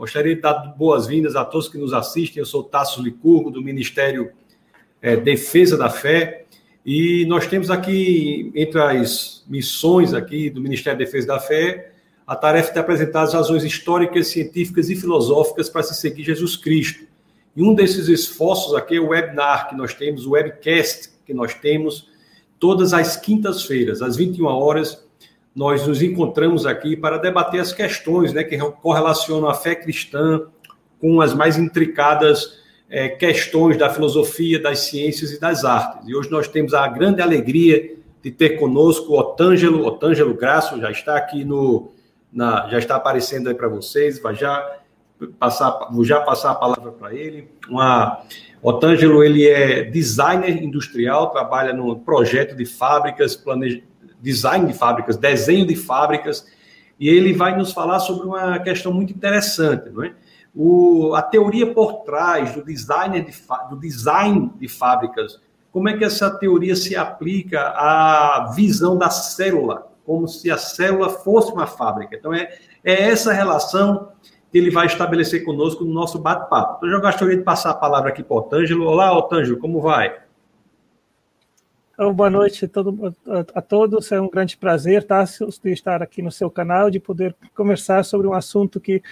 Gostaria de dar boas-vindas a todos que nos assistem. Eu sou Tasso Licurgo, do Ministério é, Defesa da Fé. E nós temos aqui, entre as missões aqui do Ministério Defesa da Fé, a tarefa de apresentar as razões históricas, científicas e filosóficas para se seguir Jesus Cristo. E um desses esforços aqui é o webinar que nós temos, o webcast que nós temos todas as quintas-feiras, às 21 horas, nós nos encontramos aqui para debater as questões né, que correlacionam a fé cristã com as mais intricadas é, questões da filosofia, das ciências e das artes. E hoje nós temos a grande alegria de ter conosco Otângelo, Otângelo Graço, já está aqui no, na, já está aparecendo aí para vocês, vai já passar, vou já passar a palavra para ele. Uma, Otângelo, ele é designer industrial, trabalha no projeto de fábricas, planeja, design de fábricas, desenho de fábricas, e ele vai nos falar sobre uma questão muito interessante, não é? O, a teoria por trás do design, de, do design de fábricas, como é que essa teoria se aplica à visão da célula, como se a célula fosse uma fábrica. Então, é, é essa relação que ele vai estabelecer conosco no nosso bate-papo. Então, eu gostaria de passar a palavra aqui para o Otângelo. Olá, Otângelo, como vai? Então, boa noite a, todo, a, todos. É um grande prazer tá, de estar aqui no seu canal, de poder conversar sobre um assunto que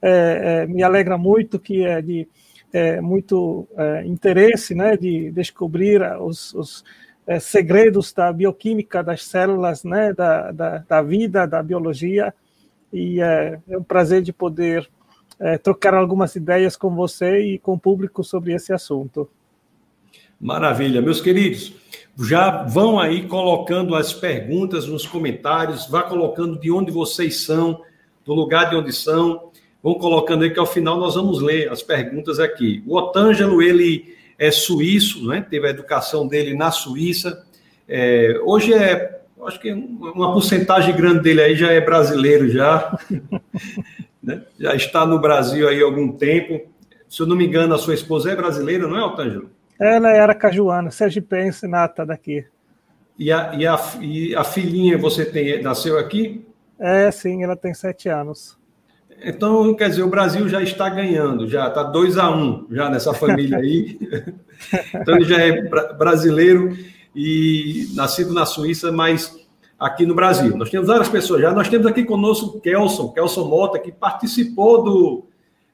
é, é, me alegra muito, que é de é, muito é, interesse, né, de descobrir os, os é, segredos da bioquímica das células, né, da, da, da vida, da biologia. E é, um prazer de poder trocar algumas ideias com você e com o público sobre esse assunto. Maravilha, meus queridos já vão aí colocando as perguntas nos comentários, vá colocando de onde vocês são, do lugar de onde são, vão colocando aí que ao final nós vamos ler as perguntas aqui. O Otângelo, ele é suíço, né? teve a educação dele na Suíça, é, hoje é, acho que uma porcentagem grande dele aí já é brasileiro já, né? já está no Brasil aí há algum tempo, se eu não me engano a sua esposa é brasileira, não é, Otângelo? Ela era cajuana, sergipense, nata daqui. E a, e, a, e a filhinha você tem, nasceu aqui? É, sim, ela tem sete anos. Então, quer dizer, o Brasil já está ganhando, já está 2 a 1 um, já nessa família aí. então, ele já é brasileiro e nascido na Suíça, mas aqui no Brasil. Nós temos várias pessoas já. Nós temos aqui conosco o Kelson, Kelson Mota, que participou do,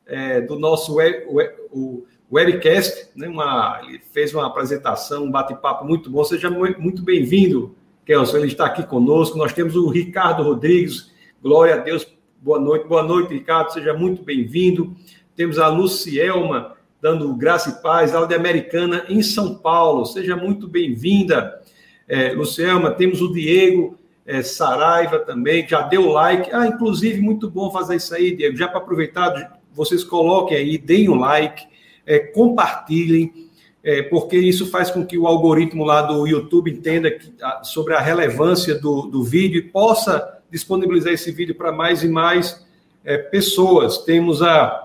é, do nosso web, o, webcast, né, uma, ele fez uma apresentação, um bate-papo muito bom. Seja muito bem-vindo, Kelson. Ele está aqui conosco. Nós temos o Ricardo Rodrigues. Glória a Deus. Boa noite. Boa noite, Ricardo. Seja muito bem-vindo. Temos a Lucielma, dando graça e paz, lá de Americana, em São Paulo. Seja muito bem-vinda, é, Lucielma. Temos o Diego é, Saraiva também, já deu like. Ah, inclusive, muito bom fazer isso aí, Diego. Já para aproveitar, vocês coloquem aí, deem um like é, compartilhem, é, porque isso faz com que o algoritmo lá do YouTube entenda que, a, sobre a relevância do, do vídeo e possa disponibilizar esse vídeo para mais e mais é, pessoas. Temos a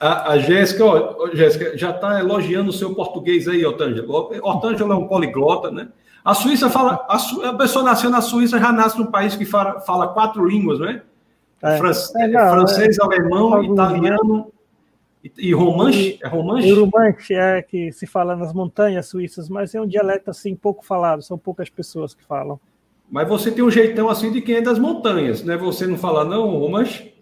a, a Jéssica, ó, Jéssica, já está elogiando o seu português aí, Otângelo. Otângelo é um poliglota, né? A Suíça fala, a, Su, a, pessoa nasceu na Suíça, já nasce num país que fala, fala quatro línguas, né? É. France, é, não, francês, é, alemão, italiano e, e romanche? É romanche é que se fala nas montanhas suíças, mas é um dialeto assim pouco falado, são poucas pessoas que falam. Mas você tem um jeitão assim de quem é das montanhas, né? Você não fala não, romanche?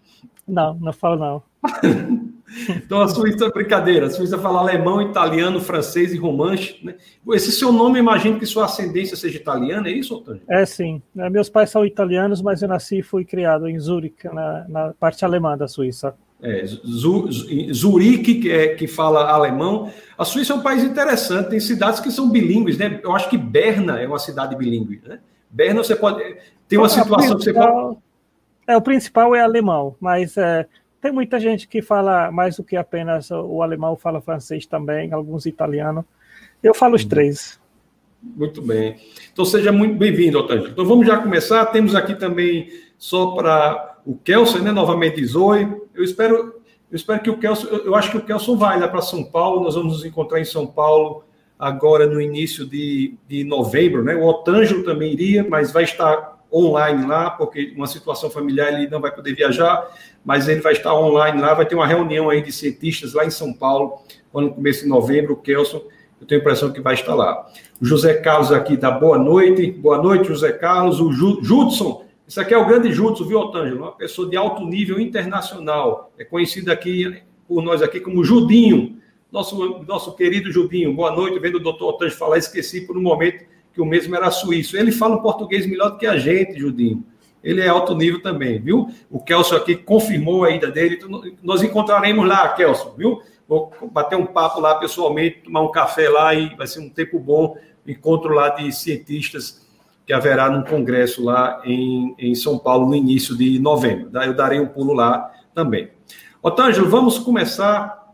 Não, não falo não. então a Suíça é brincadeira. A Suíça fala alemão, italiano, francês e romanche. Né? Esse seu nome, imagino que sua ascendência seja italiana, é isso, Antônio? É sim. Meus pais são italianos, mas eu nasci e fui criado em Zurique, na, na parte alemã da Suíça é, Zurique, que, é, que fala alemão. A Suíça é um país interessante, tem cidades que são bilíngues, né? Eu acho que Berna é uma cidade bilíngue, né? Berna você pode. Tem uma situação que você pode. É, o principal é alemão, mas é, tem muita gente que fala mais do que apenas o alemão, fala francês também, alguns italianos. Eu falo os uhum. três. Muito bem. Então seja muito bem-vindo, Otávio. Então vamos já começar. Temos aqui também, só para o Kelson, né? Novamente Zoe. Eu espero, eu espero que o Kelson, eu acho que o Kelson vai lá para São Paulo. Nós vamos nos encontrar em São Paulo agora no início de, de novembro, né? O Otângelo também iria, mas vai estar online lá, porque uma situação familiar ele não vai poder viajar, mas ele vai estar online lá, vai ter uma reunião aí de cientistas lá em São Paulo, quando começa em novembro, o Kelson, eu tenho a impressão que vai estar lá. O José Carlos aqui dá boa noite, boa noite, José Carlos, o Judson, isso aqui é o grande Judson, viu, Otângelo? Uma pessoa de alto nível internacional, é conhecido aqui por nós aqui como Judinho, nosso, nosso querido Judinho, boa noite, vendo o doutor Otângelo falar, esqueci por um momento que o mesmo era suíço. Ele fala um português melhor do que a gente, Judinho. Ele é alto nível também, viu? O Kelson aqui confirmou a ida dele. Nós encontraremos lá, Kelson, viu? Vou bater um papo lá pessoalmente, tomar um café lá e vai ser um tempo bom. Encontro lá de cientistas que haverá num congresso lá em, em São Paulo no início de novembro. Eu darei um pulo lá também. Otângelo, vamos começar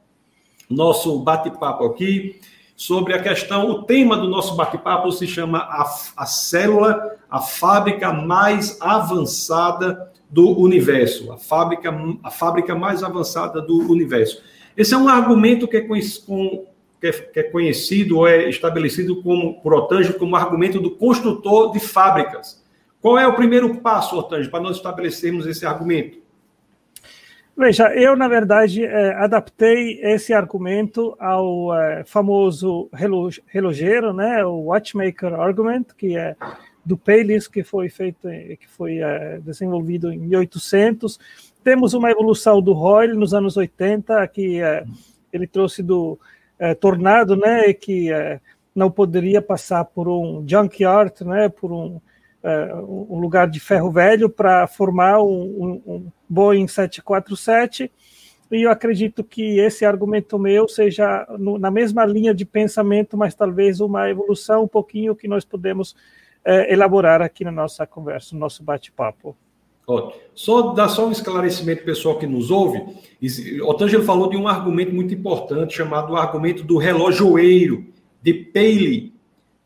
nosso bate-papo aqui sobre a questão, o tema do nosso bate-papo se chama a, a célula, a fábrica mais avançada do universo, a fábrica, a fábrica mais avançada do universo. Esse é um argumento que é, que é, que é conhecido ou é estabelecido como, por Otângio como argumento do construtor de fábricas. Qual é o primeiro passo, Otângio, para nós estabelecermos esse argumento? Veja, eu, na verdade, é, adaptei esse argumento ao é, famoso relogeiro, né, o Watchmaker Argument, que é do Paley, que foi feito, que foi é, desenvolvido em 1800. Temos uma evolução do Royle nos anos 80, que ele trouxe do é, tornado, né, que é, não poderia passar por um junkyard, né, por um uh, um lugar de ferro velho para formar um, um, um Boeing 747 e eu acredito que esse argumento meu seja no, na mesma linha de pensamento, mas talvez uma evolução um pouquinho que nós podemos eh, elaborar aqui na nossa conversa, no nosso bate-papo. Só dar só um esclarecimento pessoal que nos ouve. Otângelo falou de um argumento muito importante chamado o argumento do relojoeiro de Paley.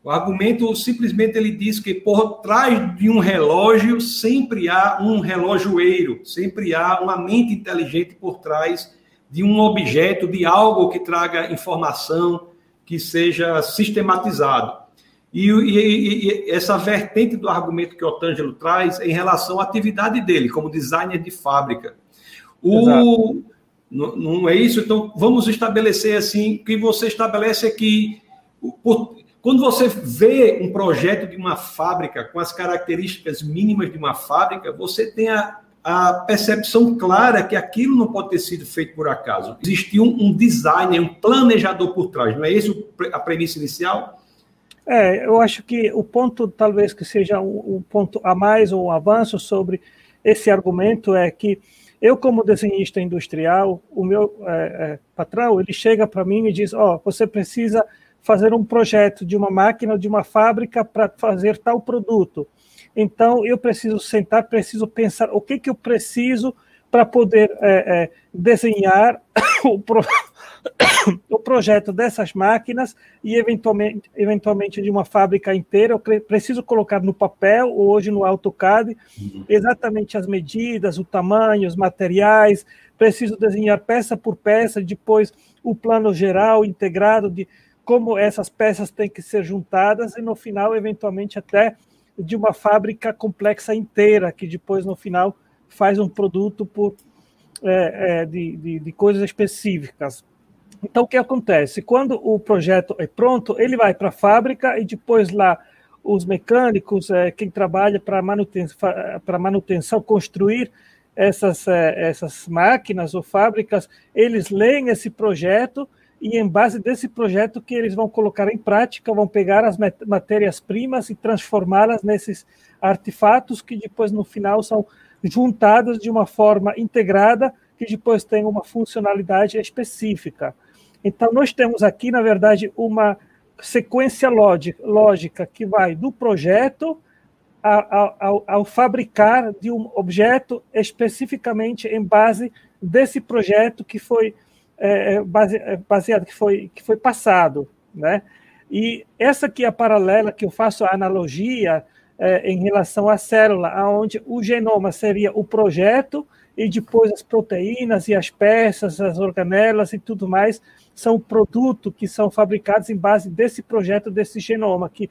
O argumento simplesmente ele diz que por trás de um relógio sempre há um relojoeiro, sempre há uma mente inteligente por trás de um objeto, de algo que traga informação, que seja sistematizado. E, e, e, essa vertente do argumento que o Otângelo traz em relação à atividade dele, como designer de fábrica. O, não, não, é isso? Então, vamos estabelecer assim, o que você estabelece é que, por, quando você vê um projeto de uma fábrica com as características mínimas de uma fábrica, você tem a, a percepção clara que aquilo não pode ter sido feito por acaso. Existiu um, um designer, um planejador por trás. Não é esse a premissa inicial? É, eu acho que o ponto, talvez que seja o, o ponto a mais ou um avanço sobre esse argumento é que eu, como desenhista industrial, o meu é, é, patrão, ele chega para mim e diz: Ó, oh, você precisa fazer um projeto de uma máquina, de uma fábrica para fazer tal produto. Então, eu preciso sentar, preciso pensar o que, que eu preciso para poder é, é, desenhar o, pro... o, projeto dessas máquinas e, eventualmente, eventualmente, de uma fábrica inteira. Eu preciso colocar no papel, ou hoje no AutoCAD, uhum. exatamente as medidas, o tamanho, os materiais. Preciso desenhar peça por peça, depois o plano geral integrado de como essas peças têm que ser juntadas e no final, eventualmente, até de uma fábrica complexa inteira, que depois, no final, faz um produto por, é, é, de, de, de coisas específicas. Então, o que acontece? Quando o projeto é pronto, ele vai para a fábrica e depois lá os mecânicos, é, quem trabalha para manutenção, para manutenção, construir essas, é, essas máquinas ou fábricas, eles leem esse projeto e em base desse projeto que eles vão colocar em prática, vão pegar as matérias-primas e transformá-las nesses artefatos que depois no final são juntados de uma forma integrada que depois tem uma funcionalidade específica. Então nós temos aqui, na verdade, uma sequência lógica que vai do projeto ao, ao, ao fabricar de um objeto especificamente em base desse projeto que foi é, é é, baseado que foi, que foi passado, né? E essa aqui é a paralela que eu faço a analogia é, em relação à célula, aonde o genoma seria o projeto e depois as proteínas e as peças, as organelas e tudo mais são produto que são fabricados em base desse projeto, desse genoma, que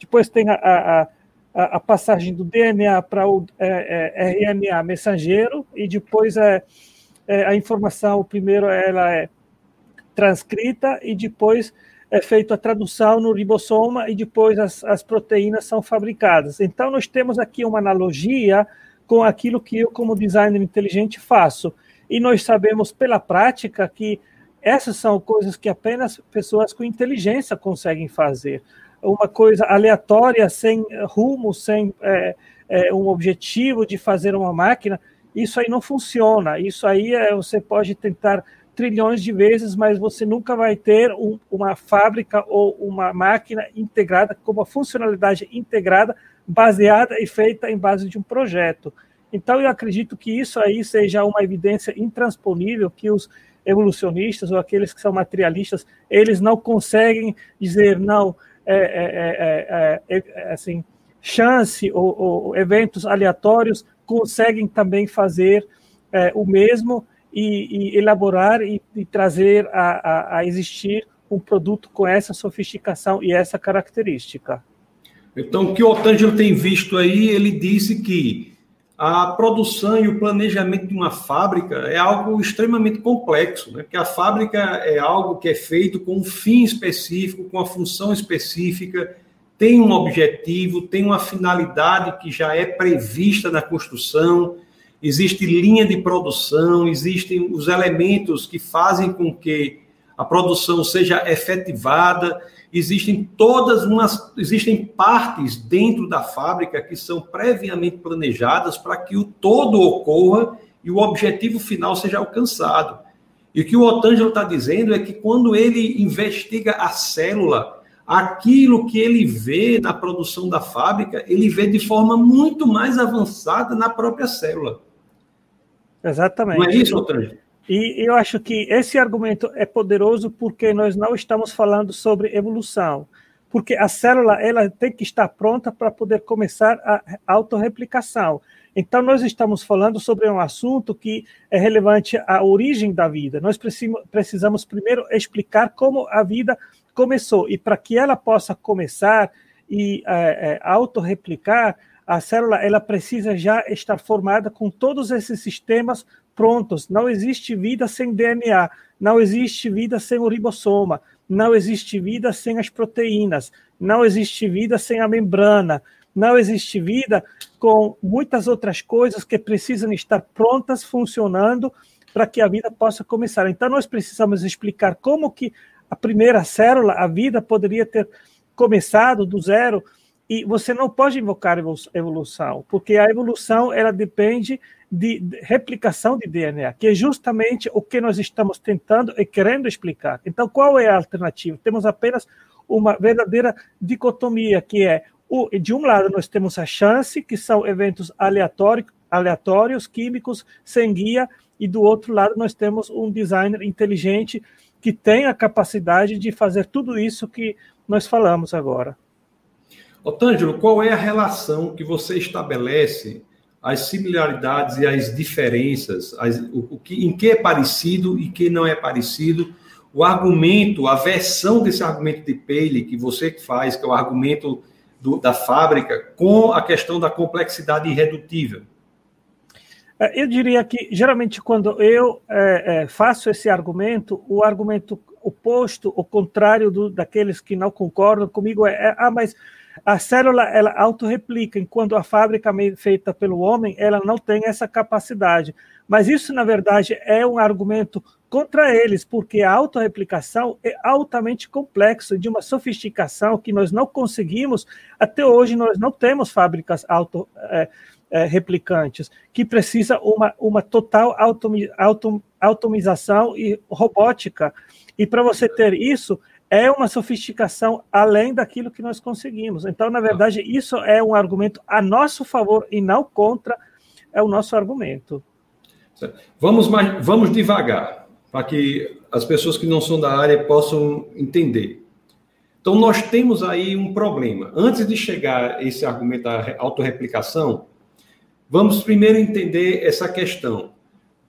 depois tem a, a, a, a passagem do DNA para o é, é, RNA mensageiro e depois é, é, a informação, primeiro ela é transcrita e depois é feita a tradução no ribossoma e depois as, as proteínas são fabricadas. Então, nós temos aqui uma analogia com aquilo que eu, como designer inteligente, faço. E nós sabemos pela prática que essas são coisas que apenas pessoas com inteligência conseguem fazer. Uma coisa aleatória, sem rumo, sem é, é, um objetivo de fazer uma máquina, isso aí não funciona. Isso aí é, você pode tentar trilhões de vezes, mas você nunca vai ter um, uma fábrica ou uma máquina integrada com uma funcionalidade integrada, baseada e feita em base de um projeto. Então, eu acredito que isso aí seja uma evidência intransponível que os evolucionistas ou aqueles que são materialistas, eles não conseguem dizer, não, é, é, é, é assim, chance ou, ou, eventos aleatórios conseguem também fazer o mesmo e, e elaborar e, e trazer a, a, a, existir um produto com essa sofisticação e essa característica. Então, o que o Otângelo tem visto aí, ele disse que a produção e o planejamento de uma fábrica é algo extremamente complexo, né? que a fábrica é algo que é feito com um fim específico, com uma função específica, tem um objetivo, tem uma finalidade que já é prevista na construção, existe linha de produção, existem os elementos que fazem com que a produção seja efetivada, existem todas umas, existem partes dentro da fábrica que são previamente planejadas para que o todo ocorra e o objetivo final seja alcançado. E o que o Otângelo está dizendo é que quando ele investiga a célula, aquilo que ele vê na produção da fábrica, ele vê de forma muito mais avançada na própria célula. Exatamente. Não é isso, Otávio? E eu acho que esse argumento é poderoso porque nós não estamos falando sobre evolução. Porque a célula ela tem que estar pronta para poder começar a autorreplicação. Então, nós estamos falando sobre um assunto que é relevante à origem da vida. Nós precisamos primeiro explicar como a vida começou. E para que ela possa começar e é, é, autorreplicar, a célula ela precisa já estar formada com todos esses sistemas prontos. Não existe vida sem DNA, não existe vida sem o ribossoma, não existe vida sem as proteínas, não existe vida sem a membrana, não existe vida com muitas outras coisas que precisam estar prontas, funcionando para que a vida possa começar. Então nós precisamos explicar como que a primeira célula, a vida poderia ter começado do zero e você não pode invocar evolução, porque a evolução ela depende de replicação de DNA, que é justamente o que nós estamos tentando e querendo explicar. Então, qual é a alternativa? Temos apenas uma verdadeira dicotomia, que é, de um lado, nós temos a chance, que são eventos aleatórios, aleatórios químicos, sem guia, e do outro lado, nós temos um designer inteligente que tem a capacidade de fazer tudo isso que nós falamos agora. Otângelo, qual é a relação que você estabelece, as similaridades e as diferenças, as, o, o, que, em que é parecido e que não é parecido, o argumento, a versão desse argumento de Paley que você faz, que é o argumento do, da fábrica, com a questão da complexidade irredutível? É, eu diria que, geralmente, quando eu é, é, faço esse argumento, o argumento oposto, o contrário do, daqueles que não concordam comigo é, é ah, mas a célula ela autorreplica, enquanto a fábrica feita pelo homem ela não tem essa capacidade. Mas isso, na verdade, é um argumento contra eles, porque a autorreplicação é altamente complexo, de uma sofisticação que nós não conseguimos, até hoje nós não temos fábricas auto, é, é, que precisa uma, uma total automi, autom, automização e robótica. E para você ter isso, é uma sofisticação além daquilo que nós conseguimos. Então, na verdade, isso é um argumento a nosso favor e não contra é o nosso argumento. Vamos, mais, vamos devagar, para que as pessoas que não são da área possam entender. Então, nós temos aí um problema. Antes de chegar a esse argumento da autorreplicação, vamos primeiro entender essa questão.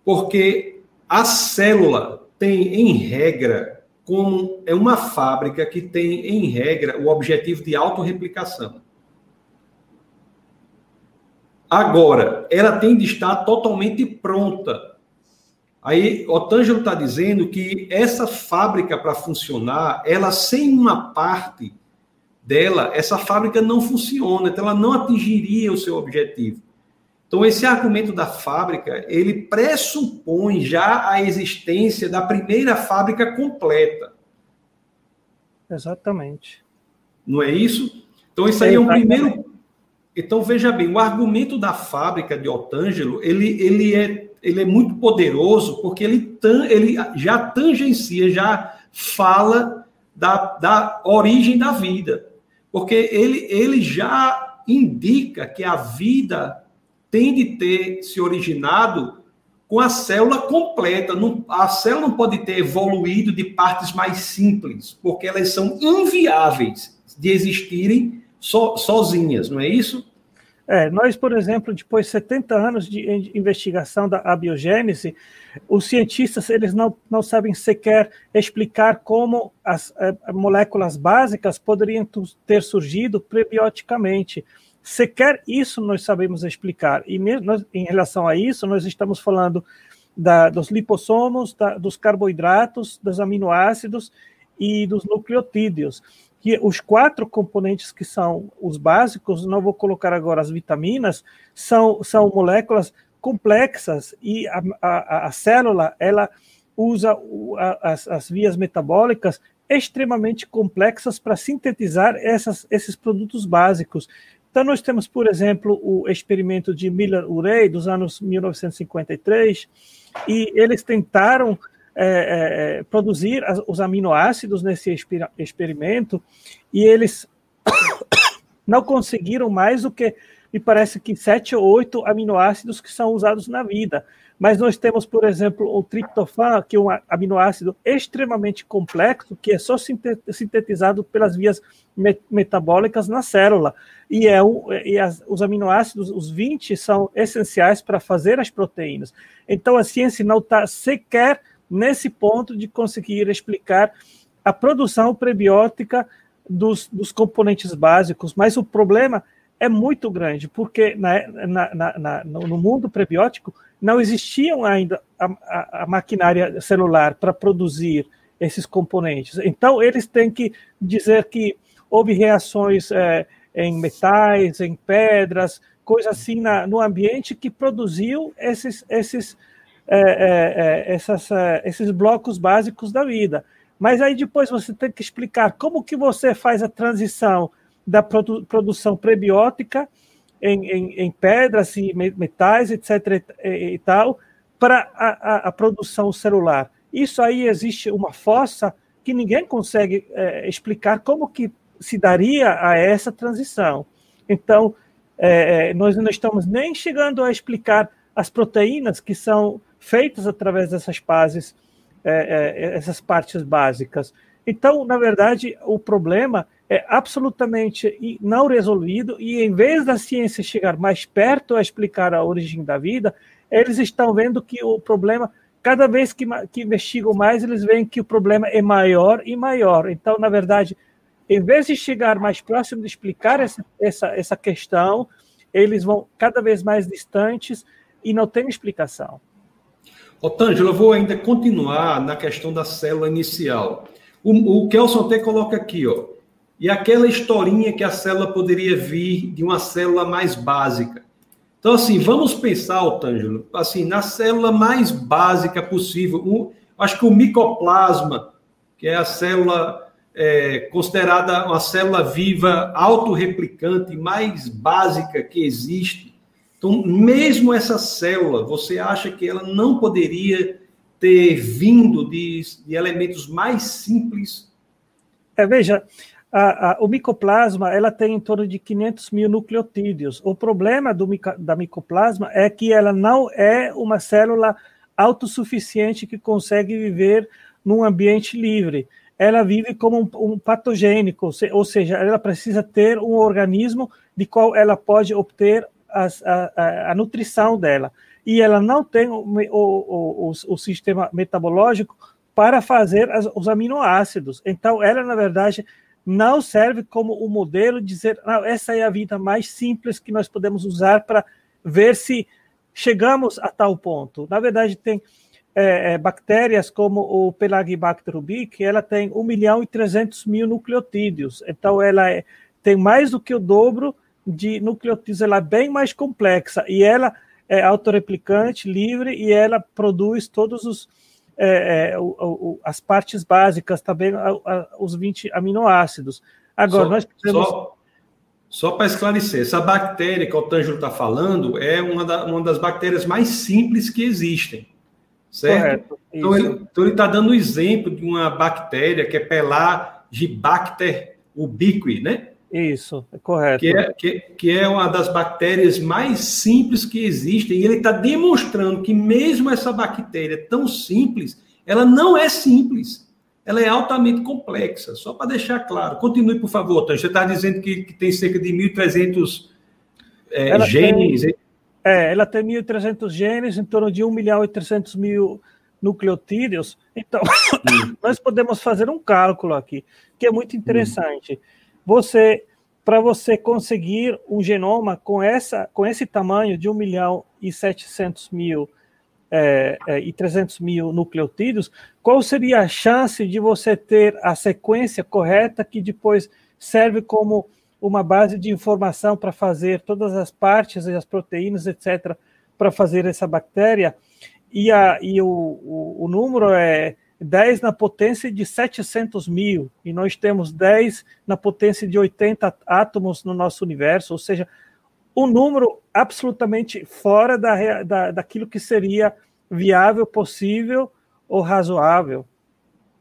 Porque a célula tem, em regra, como é uma fábrica que tem, em regra, o objetivo de autorreplicação. Agora, ela tem de estar totalmente pronta. Aí, Otângelo está dizendo que essa fábrica, para funcionar, ela sem uma parte dela, essa fábrica não funciona, então ela não atingiria o seu objetivo. Então, esse argumento da fábrica, ele pressupõe já a existência da primeira fábrica completa. Exatamente. Não é isso? Então, isso aí é um primeiro. Então, veja bem, o argumento da fábrica de Otângelo, ele, ele, é, ele é muito poderoso, porque ele, ele já tangencia, já fala da, da origem da vida. Porque ele, ele já indica que a vida tem de ter se originado com a célula completa. Não, a célula não pode ter evoluído de partes mais simples, porque elas são inviáveis de existirem so, sozinhas, não é isso? É, nós, por exemplo, depois de 70 anos de investigação da abiogênese, os cientistas eles não, não sabem sequer explicar como as é, moléculas básicas poderiam ter surgido prebioticamente. Sequer isso nós sabemos explicar. E mesmo, em relação a isso, nós estamos falando da, dos lipossomos, da, dos carboidratos, dos aminoácidos e dos nucleotídeos. Que os quatro componentes que são os básicos, não vou colocar agora as vitaminas, são, são moléculas complexas e a, a, a célula ela usa as, as vias metabólicas extremamente complexas para sintetizar essas, esses produtos básicos. Então, nós temos, por exemplo, o experimento de Miller-Urey, dos anos 1953, e eles tentaram é, é, produzir as, os aminoácidos nesse exper experimento, e eles não conseguiram mais do que, me parece que, sete ou oito aminoácidos que são usados na vida. Mas nós temos, por exemplo, o triptofan, que é um aminoácido extremamente complexo, que é só sintetizado pelas vias metabólicas na célula. E, é um, e as, os aminoácidos, os 20, são essenciais para fazer as proteínas. Então, a ciência não está sequer nesse ponto de conseguir explicar a produção prebiótica dos, dos componentes básicos. Mas o problema é muito grande, porque na, na, na, no mundo prebiótico não existiam ainda a, a, a maquinária celular para produzir esses componentes. Então, eles têm que dizer que houve reações é, em metais, em pedras, coisa assim no ambiente que produziu esses, esses, é, é, é essas, é, esses blocos básicos da vida. Mas aí depois você tem que explicar como que você faz a transição da produ produção prebiótica em, em, em, pedras e metais, etc. E, tal, para a, a, a, produção celular. Isso aí existe uma fossa que ninguém consegue é, explicar como que se daria a essa transição. Então, é, é, nós não estamos nem chegando a explicar as proteínas que são feitas através dessas bases, é, é, essas partes básicas. Então, na verdade, o problema é absolutamente não resolvido e em vez da ciência chegar mais perto a explicar a origem da vida, eles estão vendo que o problema cada vez que, que investigam mais, eles veem que o problema é maior e maior. Então, na verdade, em vez de chegar mais próximo de explicar essa, essa, essa questão, eles vão cada vez mais distantes e não tem explicação. Otângelo, eu vou ainda continuar na questão da célula inicial. O, o Kelson até coloca aqui, ó. E aquela historinha que a célula poderia vir de uma célula mais básica. Então, assim, vamos pensar, Otângelo, assim, na célula mais básica possível. Um, acho que o micoplasma, que é a célula é, considerada uma célula viva autorreplicante mais básica que existe. Então, mesmo essa célula, você acha que ela não poderia ter vindo de, de elementos mais simples? É, veja, a, a, o micoplasma ela tem em torno de 500 mil nucleotídeos. O problema do, da micoplasma é que ela não é uma célula autossuficiente que consegue viver num ambiente livre ela vive como um, um patogênico, ou seja, ela precisa ter um organismo de qual ela pode obter as, a, a, nutrição dela. E ela não tem o, o, o, o sistema metabológico para fazer as, os aminoácidos. Então, ela, na verdade, não serve como o um modelo de dizer, não, essa é a vida mais simples que nós podemos usar para ver se chegamos a tal ponto. Na verdade, tem é, é, bactérias como o Pelagibacter rubic, ela tem 1 milhão e 300 mil nucleotídeos. Então, ela é, tem mais do que o dobro de nucleotídeos, ela é bem mais complexa. E ela é autorreplicante, livre, e ela produz todos os é, é, o, o, as partes básicas, também os 20 aminoácidos. Agora, só, nós precisamos... Só, só para esclarecer, essa bactéria que o Tângelo está falando é uma, da, uma das bactérias mais simples que existem, certo? Correto, então, ele, então, ele está dando um exemplo de uma bactéria que é Pelagibacter ubiqui, né? Isso, é correto. Que é, que, que é uma das bactérias mais simples que existem, e ele está demonstrando que mesmo essa bactéria tão simples, ela não é simples, ela é altamente complexa. Só para deixar claro. Continue, por favor, Tânia. Você está dizendo que, que, tem cerca de 1.300 é, genes. Tem, é, ela tem 1.300 genes, em torno de 1 milhão e 300 mil nucleotídeos. Então, nós podemos fazer um cálculo aqui, que é muito interessante. Hum você para você conseguir um genoma com essa com esse tamanho de 1 milhão e 700 mil é, é, e 300 mil nucleotídeos, qual seria a chance de você ter a sequência correta que depois serve como uma base de informação para fazer todas as partes e as proteínas, etc., para fazer essa bactéria? E, a, e o, o, o número é 10 na potência de 700 mil, e nós temos 10 na potência de 80 átomos no nosso universo, ou seja, um número absolutamente fora da, da, daquilo que seria viável, possível ou razoável.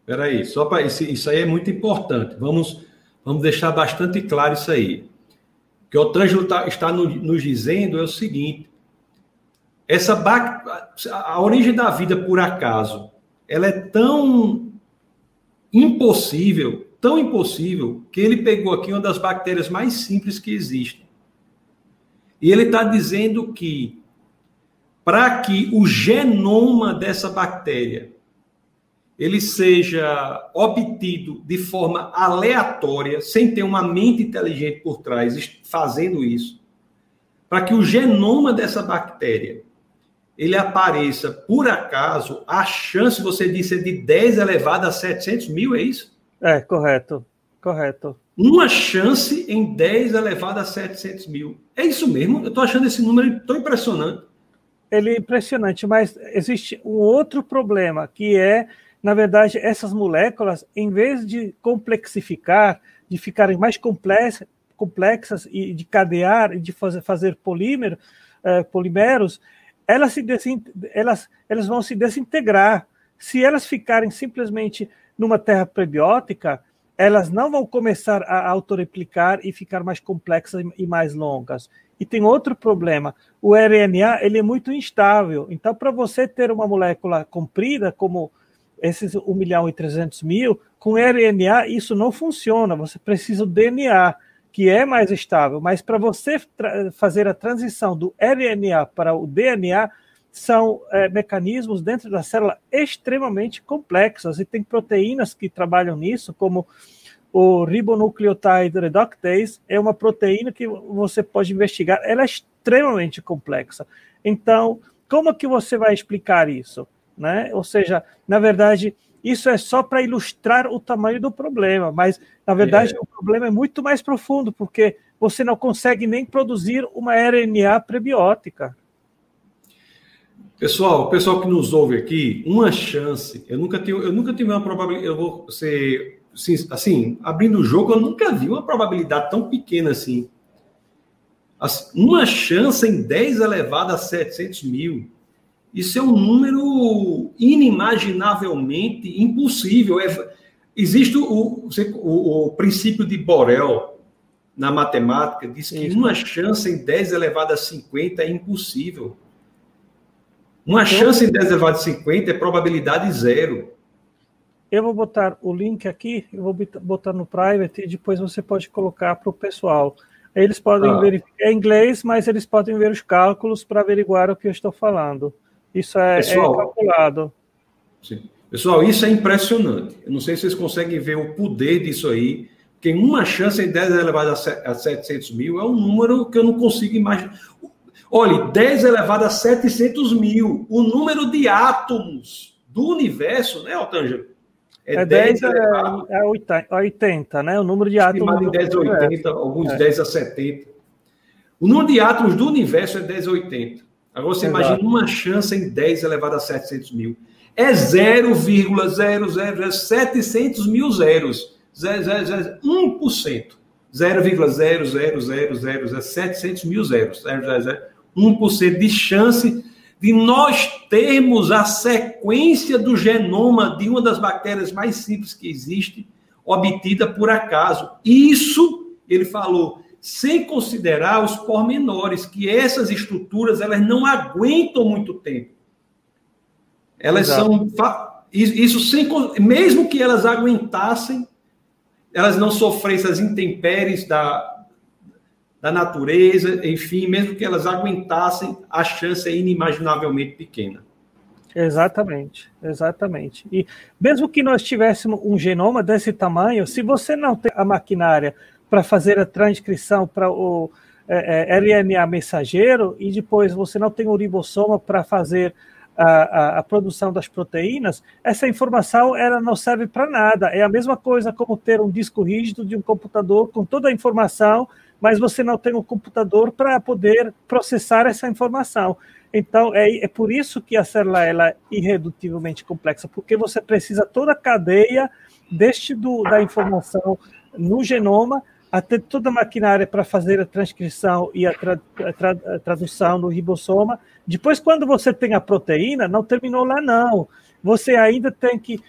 Espera aí, só para isso, isso aí é muito importante. Vamos, vamos deixar bastante claro isso aí. O que o Tângelo tá, está no, nos dizendo é o seguinte: essa a origem da vida por acaso ela é tão impossível, tão impossível, que ele pegou aqui uma das bactérias mais simples que existem. E ele está dizendo que para que o genoma dessa bactéria ele seja obtido de forma aleatória, sem ter uma mente inteligente por trás fazendo isso, para que o genoma dessa bactéria ele apareça por acaso, a chance, você disse, é de 10 elevado a 700 mil, é isso? É, correto, correto. Uma chance em 10 elevado a 700 mil. É isso mesmo? Eu estou achando esse número tão impressionante. Ele é impressionante, mas existe um outro problema, que é, na verdade, essas moléculas, em vez de complexificar, de ficarem mais complexas, complexas e de cadear e de fazer, fazer polímero, eh, polimeros, elas, se elas, elas vão se desintegrar. Se elas ficarem simplesmente numa terra prebiótica, elas não vão começar a autorreplicar e ficar mais complexas e mais longas. E tem outro problema, o RNA ele é muito instável. Então, para você ter uma molécula comprida, como esses 1 milhão e 300 mil, com RNA isso não funciona, você precisa do DNA que é mais estável, mas para você fazer a transição do RNA para o DNA, são é, mecanismos dentro da célula extremamente complexos, e tem proteínas que trabalham nisso, como o ribonucleotide reductase, é uma proteína que você pode investigar, ela é extremamente complexa. Então, como que você vai explicar isso? Né? Ou seja, na verdade, isso é só para ilustrar o tamanho do problema, mas na verdade é. o problema é muito mais profundo, porque você não consegue nem produzir uma RNA prebiótica. Pessoal, o pessoal que nos ouve aqui, uma chance. Eu nunca tive, eu nunca tive uma probabilidade. Eu vou ser assim, abrindo o jogo, eu nunca vi uma probabilidade tão pequena assim. Uma chance em 10 elevado a 700 mil. Isso é um número inimaginavelmente impossível. É, existe o, o, o, princípio de Borel na matemática, diz que Isso. uma chance em 10 elevado a 50 é impossível. Uma então, chance em 10 elevado a 50 é probabilidade zero. Eu vou botar o link aqui, eu vou botar no private e depois você pode colocar para o pessoal. Eles podem ah. verificar é inglês, mas eles podem ver os cálculos para averiguar o que eu estou falando. Isso é, é Pessoal, é calculado. Sim. Pessoal, isso é impressionante. Eu não sei se vocês conseguem ver o poder disso aí, porque uma chance em 10 elevado a 700 mil é um número que eu não consigo imaginar. Olhe, 10 elevado a 700 mil. O número de átomos do universo, né, Otângelo? É, é 10, 10 elevado... é, é 80, né? O número de átomos. De 10 a 80, alguns é. 10 a 70. O número de átomos do universo é 10 a 80. Agora você Exato. imagina uma chance em 10 elevado a 700 mil. É 0,00700 mil zeros. 1%. 0,0000700 mil zeros. 1% de chance de nós termos a sequência do genoma de uma das bactérias mais simples que existe, obtida por acaso. Isso, ele falou, sem considerar os pormenores, que essas estruturas elas não aguentam muito tempo. Elas Exato. são. Isso sem. Mesmo que elas aguentassem, elas não sofressem as intempéries da, da natureza, enfim, mesmo que elas aguentassem, a chance é inimaginavelmente pequena. Exatamente, exatamente. E mesmo que nós tivéssemos um genoma desse tamanho, se você não tem a maquinária para fazer a transcrição para o é, é, RNA mensageiro e depois você não tem o ribossoma para fazer a, a, a, produção das proteínas, essa informação ela não serve para nada. É a mesma coisa como ter um disco rígido de um computador com toda a informação mas você não tem um computador para poder processar essa informação. Então, é, é por isso que a célula ela é irredutivelmente complexa, porque você precisa toda a cadeia deste do, da informação no genoma, até toda a maquinária para fazer a transcrição e a, tra, a, tra, a tradução no ribossoma. Depois, quando você tem a proteína, não terminou lá, não você ainda tem que,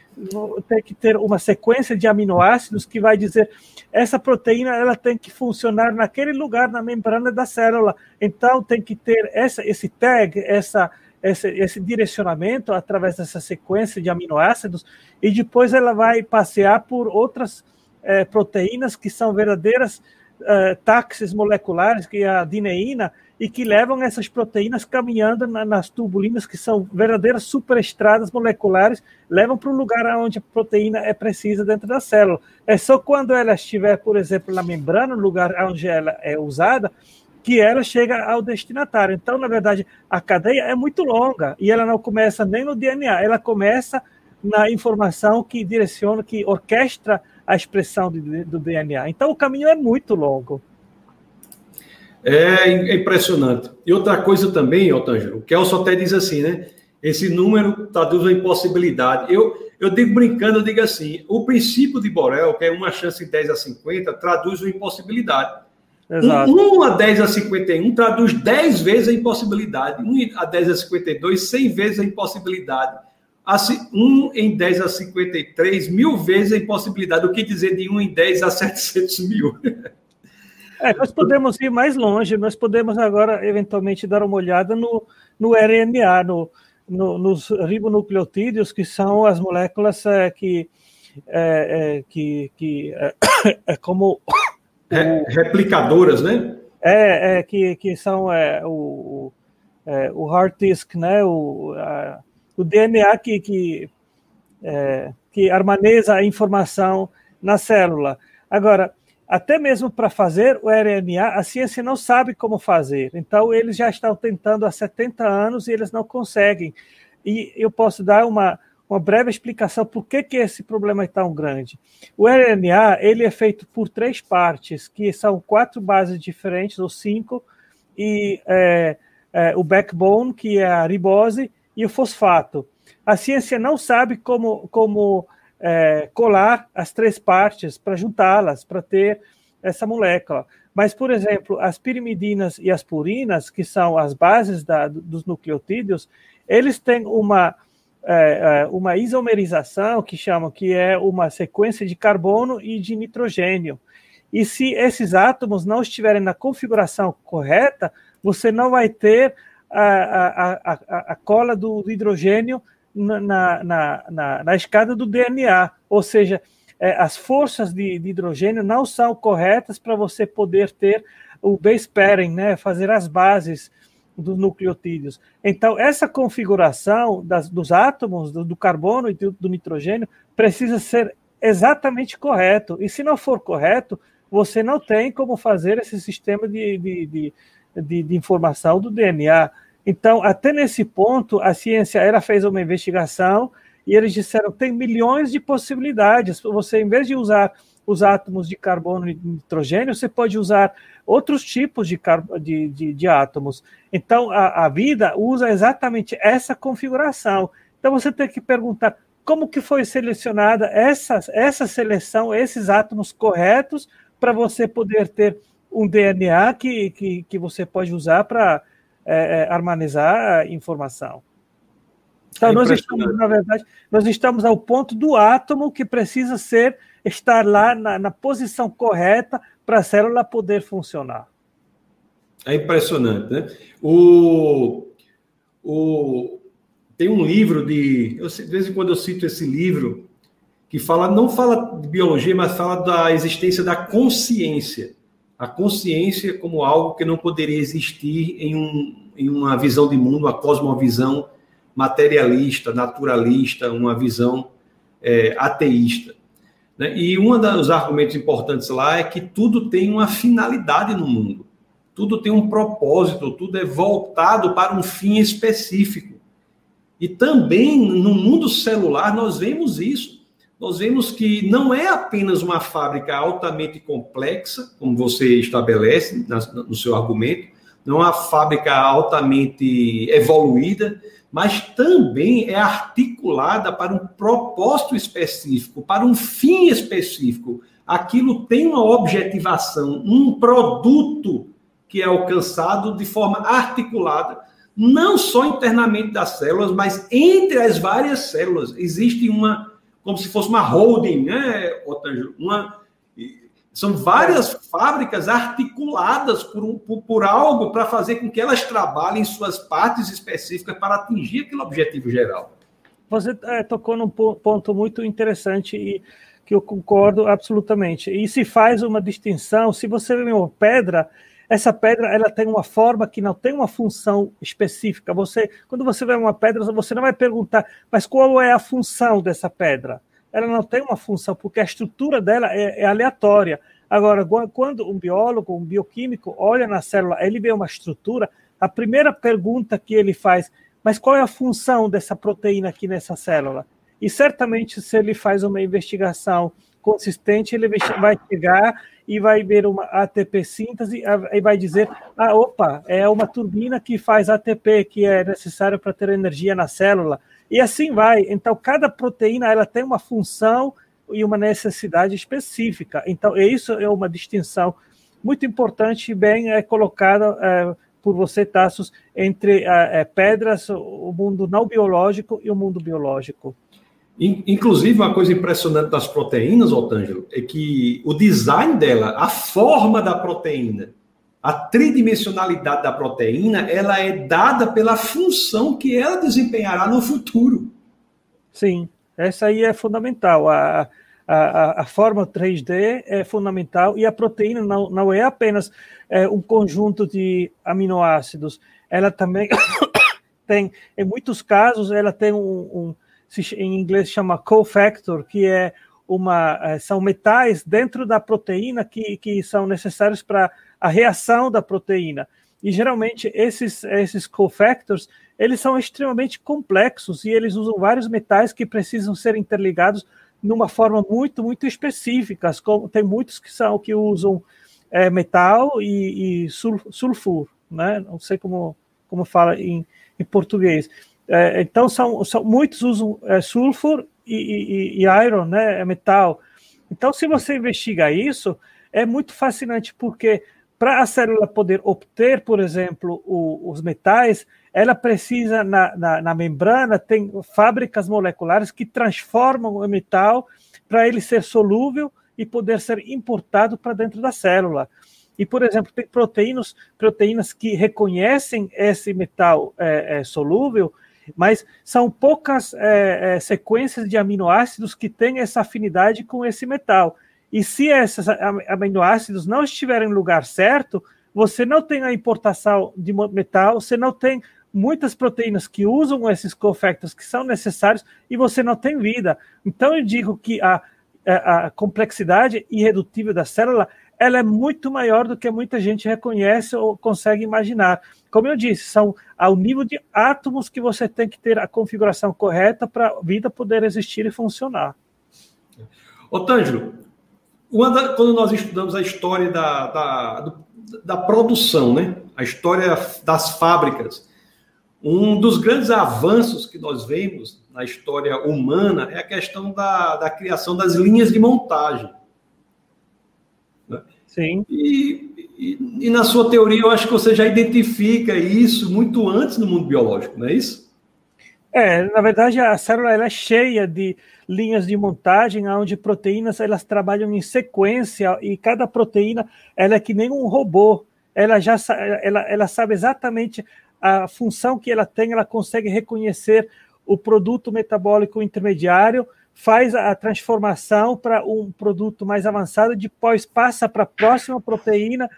tem que ter uma sequência de aminoácidos que vai dizer essa proteína ela tem que funcionar naquele lugar na membrana da célula. Então tem que ter essa, esse tag, essa, esse, esse direcionamento através dessa sequência de aminoácidos e depois ela vai passear por outras é, proteínas que são verdadeiras é, táxis moleculares, que é a dineína, e que levam essas proteínas caminhando na, nas tubulinas, que são verdadeiras superestradas moleculares, levam para o lugar onde a proteína é precisa dentro da célula. É só quando ela estiver, por exemplo, na membrana, no lugar onde ela é usada, que ela chega ao destinatário. Então, na verdade, a cadeia é muito longa e ela não começa nem no DNA, ela começa na informação que direciona, que orquestra a expressão do, do DNA. Então, o caminho é muito longo. É, é impressionante. E outra coisa também, Otângelo, o Kelso até diz assim, né? Esse número traduz uma impossibilidade. Eu, eu digo brincando, eu digo assim: o princípio de Borel, que é uma chance de 10 a 50, traduz uma impossibilidade. Exato. 1 a 10 a 51 traduz 10 vezes a impossibilidade. 1 a 10 a 52, 100 vezes a impossibilidade. 1 em 10 a 53, mil vezes a impossibilidade. O que dizer de 1 em 10 a 700 mil? É, nós podemos ir mais longe, nós podemos agora, eventualmente, dar uma olhada no, no RNA, no, no, nos ribonucleotídeos, que são as moléculas é, que, é, é, que, que é, é como. replicadoras, né? É, é que, que são é, o, é, o hard disk, né? O, a, o DNA que, que, é, que armazena a informação na célula. Agora, até mesmo para fazer o RNA, a ciência não sabe como fazer. Então, eles já estão tentando há 70 anos e eles não conseguem. E eu posso dar uma, uma breve explicação por que, que esse problema é tão grande. O RNA ele é feito por três partes, que são quatro bases diferentes, ou cinco, e é, é, o backbone, que é a ribose, e o fosfato. A ciência não sabe como, como é, colar as três partes para juntá-las, para ter essa molécula. Mas, por exemplo, as pirimidinas e as purinas, que são as bases da, dos nucleotídeos, eles têm uma, é, é, uma isomerização que chamam que é uma sequência de carbono e de nitrogênio. E se esses átomos não estiverem na configuração correta, você não vai ter a, a, a, a cola do hidrogênio na, na, na, na escada do DNA, ou seja, é, as forças de, de, hidrogênio não são corretas para você poder ter o base pairing, né, fazer as bases dos nucleotídeos. Então, essa configuração das, dos átomos, do, do carbono e do, do, nitrogênio, precisa ser exatamente correto. E se não for correto, você não tem como fazer esse sistema de, de, de de, de informação do DNA. Então, até nesse ponto, a ciência ela fez uma investigação e eles disseram tem milhões de possibilidades. Você, em vez de usar os átomos de carbono e nitrogênio, você pode usar outros tipos de, de, de, de átomos. Então, a, a, vida usa exatamente essa configuração. Então, você tem que perguntar como que foi selecionada essa, essa seleção, esses átomos corretos, para você poder ter um DNA que, que, que você pode usar para é, é, harmonizar a informação. Então, é nós estamos, na verdade, nós estamos ao ponto do átomo que precisa ser estar lá na, na posição correta para a célula poder funcionar. É impressionante, né? O, o, tem um livro de. Eu, de vez em quando eu cito esse livro, que fala, não fala de biologia, mas fala da existência da consciência. A consciência como algo que não poderia existir em, um, em uma visão de mundo, uma cosmovisão materialista, naturalista, uma visão é, ateísta. Né? E um dos argumentos importantes lá é que tudo tem uma finalidade no mundo, tudo tem um propósito, tudo é voltado para um fim específico. E também no mundo celular nós vemos isso. Nós vemos que não é apenas uma fábrica altamente complexa, como você estabelece no seu argumento, não é uma fábrica altamente evoluída, mas também é articulada para um propósito específico, para um fim específico. Aquilo tem uma objetivação, um produto que é alcançado de forma articulada, não só internamente das células, mas entre as várias células. Existe uma, como se fosse uma holding, né? Uma, são várias fábricas articuladas por, um, por, por algo para fazer com que elas trabalhem suas partes específicas para atingir aquele objetivo geral. Você é, tocou num ponto muito interessante e que eu concordo absolutamente. E se faz uma distinção, se você vê uma pedra, essa pedra ela tem uma forma que não tem uma função específica. Você, quando você vê uma pedra, você não vai perguntar, mas qual é a função dessa pedra? ela não tem uma função, porque a estrutura dela é, é aleatória. Agora, quando um biólogo, um bioquímico olha na célula, ele vê uma estrutura, a primeira pergunta que ele faz, mas qual é a função dessa proteína aqui nessa célula? E certamente, se ele faz uma investigação consistente, ele vai chegar e vai ver uma ATP síntese e vai dizer: ah, opa, é uma turbina que faz ATP, que é necessário para ter energia na célula. E assim vai. Então, cada proteína ela tem uma função e uma necessidade específica. Então, isso é uma distinção muito importante e bem é, colocada é, por você, Tassos, entre é, é, pedras, o mundo não biológico e o mundo biológico. Inclusive, uma coisa impressionante das proteínas, Otângelo, é que o design dela, a forma da proteína, a tridimensionalidade da proteína, ela é dada pela função que ela desempenhará no futuro. Sim, essa aí é fundamental. A, a, a forma 3D é fundamental e a proteína não, não é apenas é, um conjunto de aminoácidos, ela também tem, em muitos casos, ela tem um, um em inglês chama cofactor, que é uma, é, são metais dentro da proteína que, que são necessários para a reação da proteína. E geralmente esses, esses cofactors, eles são extremamente complexos e eles usam vários metais que precisam ser interligados numa forma muito, muito específica. Tem muitos que são que usam é, metal e, e sul, sulfur, né? Não sei como, como fala em, em português. É, então são, são muitos usam é, sulfur e, e, e iron, né? É metal. Então, se você investiga isso, é muito fascinante porque para a célula poder obter, por exemplo, o, os metais, ela precisa, na, na, na, membrana, tem fábricas moleculares que transformam o metal para ele ser solúvel e poder ser importado para dentro da célula. E, por exemplo, tem proteínas, proteínas que reconhecem esse metal é, é, solúvel, mas são poucas é, é sequências de aminoácidos que têm essa afinidade com esse metal. E se esses aminoácidos não estiverem no lugar certo, você não tem a importação de metal, você não tem muitas proteínas que usam esses cofactors que são necessários e você não tem vida. Então eu digo que a, a, a complexidade irredutível da célula ela é muito maior do que muita gente reconhece ou consegue imaginar. Como eu disse, são ao nível de átomos que você tem que ter a configuração correta para a vida poder existir e funcionar. Ô, Tângelo, quando nós estudamos a história da, da, da produção, né? a história das fábricas, um dos grandes avanços que nós vemos na história humana é a questão da, da criação das linhas de montagem. Né? Sim. E, e, e, na sua teoria, eu acho que você já identifica isso muito antes no mundo biológico, não é isso? É, na verdade, a célula ela é cheia de linhas de montagem, onde proteínas elas trabalham em sequência e cada proteína ela é que nem um robô. Ela já ela, ela sabe exatamente a função que ela tem, ela consegue reconhecer o produto metabólico intermediário, faz a transformação para um produto mais avançado, depois passa para a próxima proteína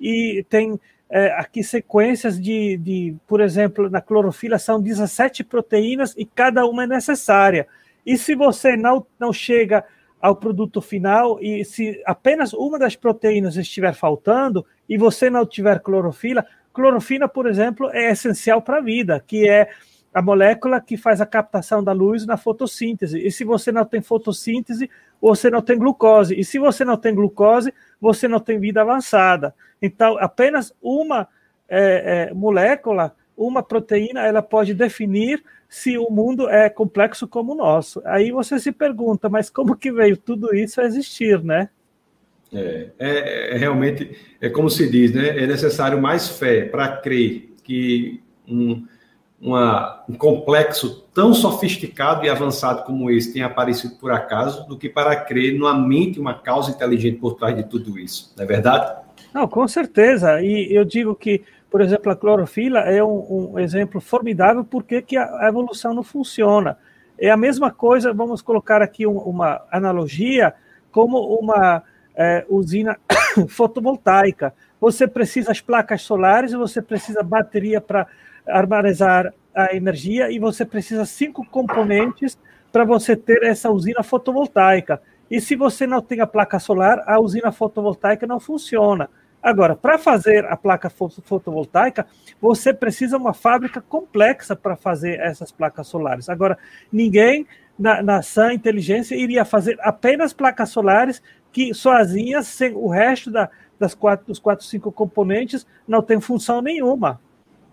e tem é, aqui sequências de, de, por exemplo, na clorofila são 17 proteínas e cada uma é necessária. E se você não, não chega ao produto final e se apenas uma das proteínas estiver faltando e você não tiver clorofila, clorofila, por exemplo, é essencial para a vida, que é a molécula que faz a captação da luz na fotossíntese. E se você não tem fotossíntese, você não tem glucose. E se você não tem glucose, você não tem vida avançada. Então, apenas uma é, é, molécula, uma proteína, ela pode definir se o mundo é complexo como o nosso. Aí você se pergunta, mas como que veio tudo isso a existir, né? É, é, é realmente, é como se diz, né? É necessário mais fé para crer que um uma, um complexo tão sofisticado e avançado como esse tenha aparecido por acaso, do que para crer numa mente, uma causa inteligente por trás de tudo isso. Não é verdade? Não, com certeza. E eu digo que, por exemplo, a clorofila é um, um exemplo formidável porque que a evolução não funciona. É a mesma coisa, vamos colocar aqui um, uma analogia, como uma é, usina fotovoltaica. Você precisa as placas solares, você precisa bateria para armazenar a energia e você precisa cinco componentes para você ter essa usina fotovoltaica. E se você não tem a placa solar, a usina fotovoltaica não funciona. Agora, para fazer a placa fotovoltaica, você precisa uma fábrica complexa para fazer essas placas solares. Agora, ninguém na, na sã inteligência iria fazer apenas placas solares que sozinhas, sem o resto da, das quatro, dos quatro, cinco componentes, não tem função nenhuma,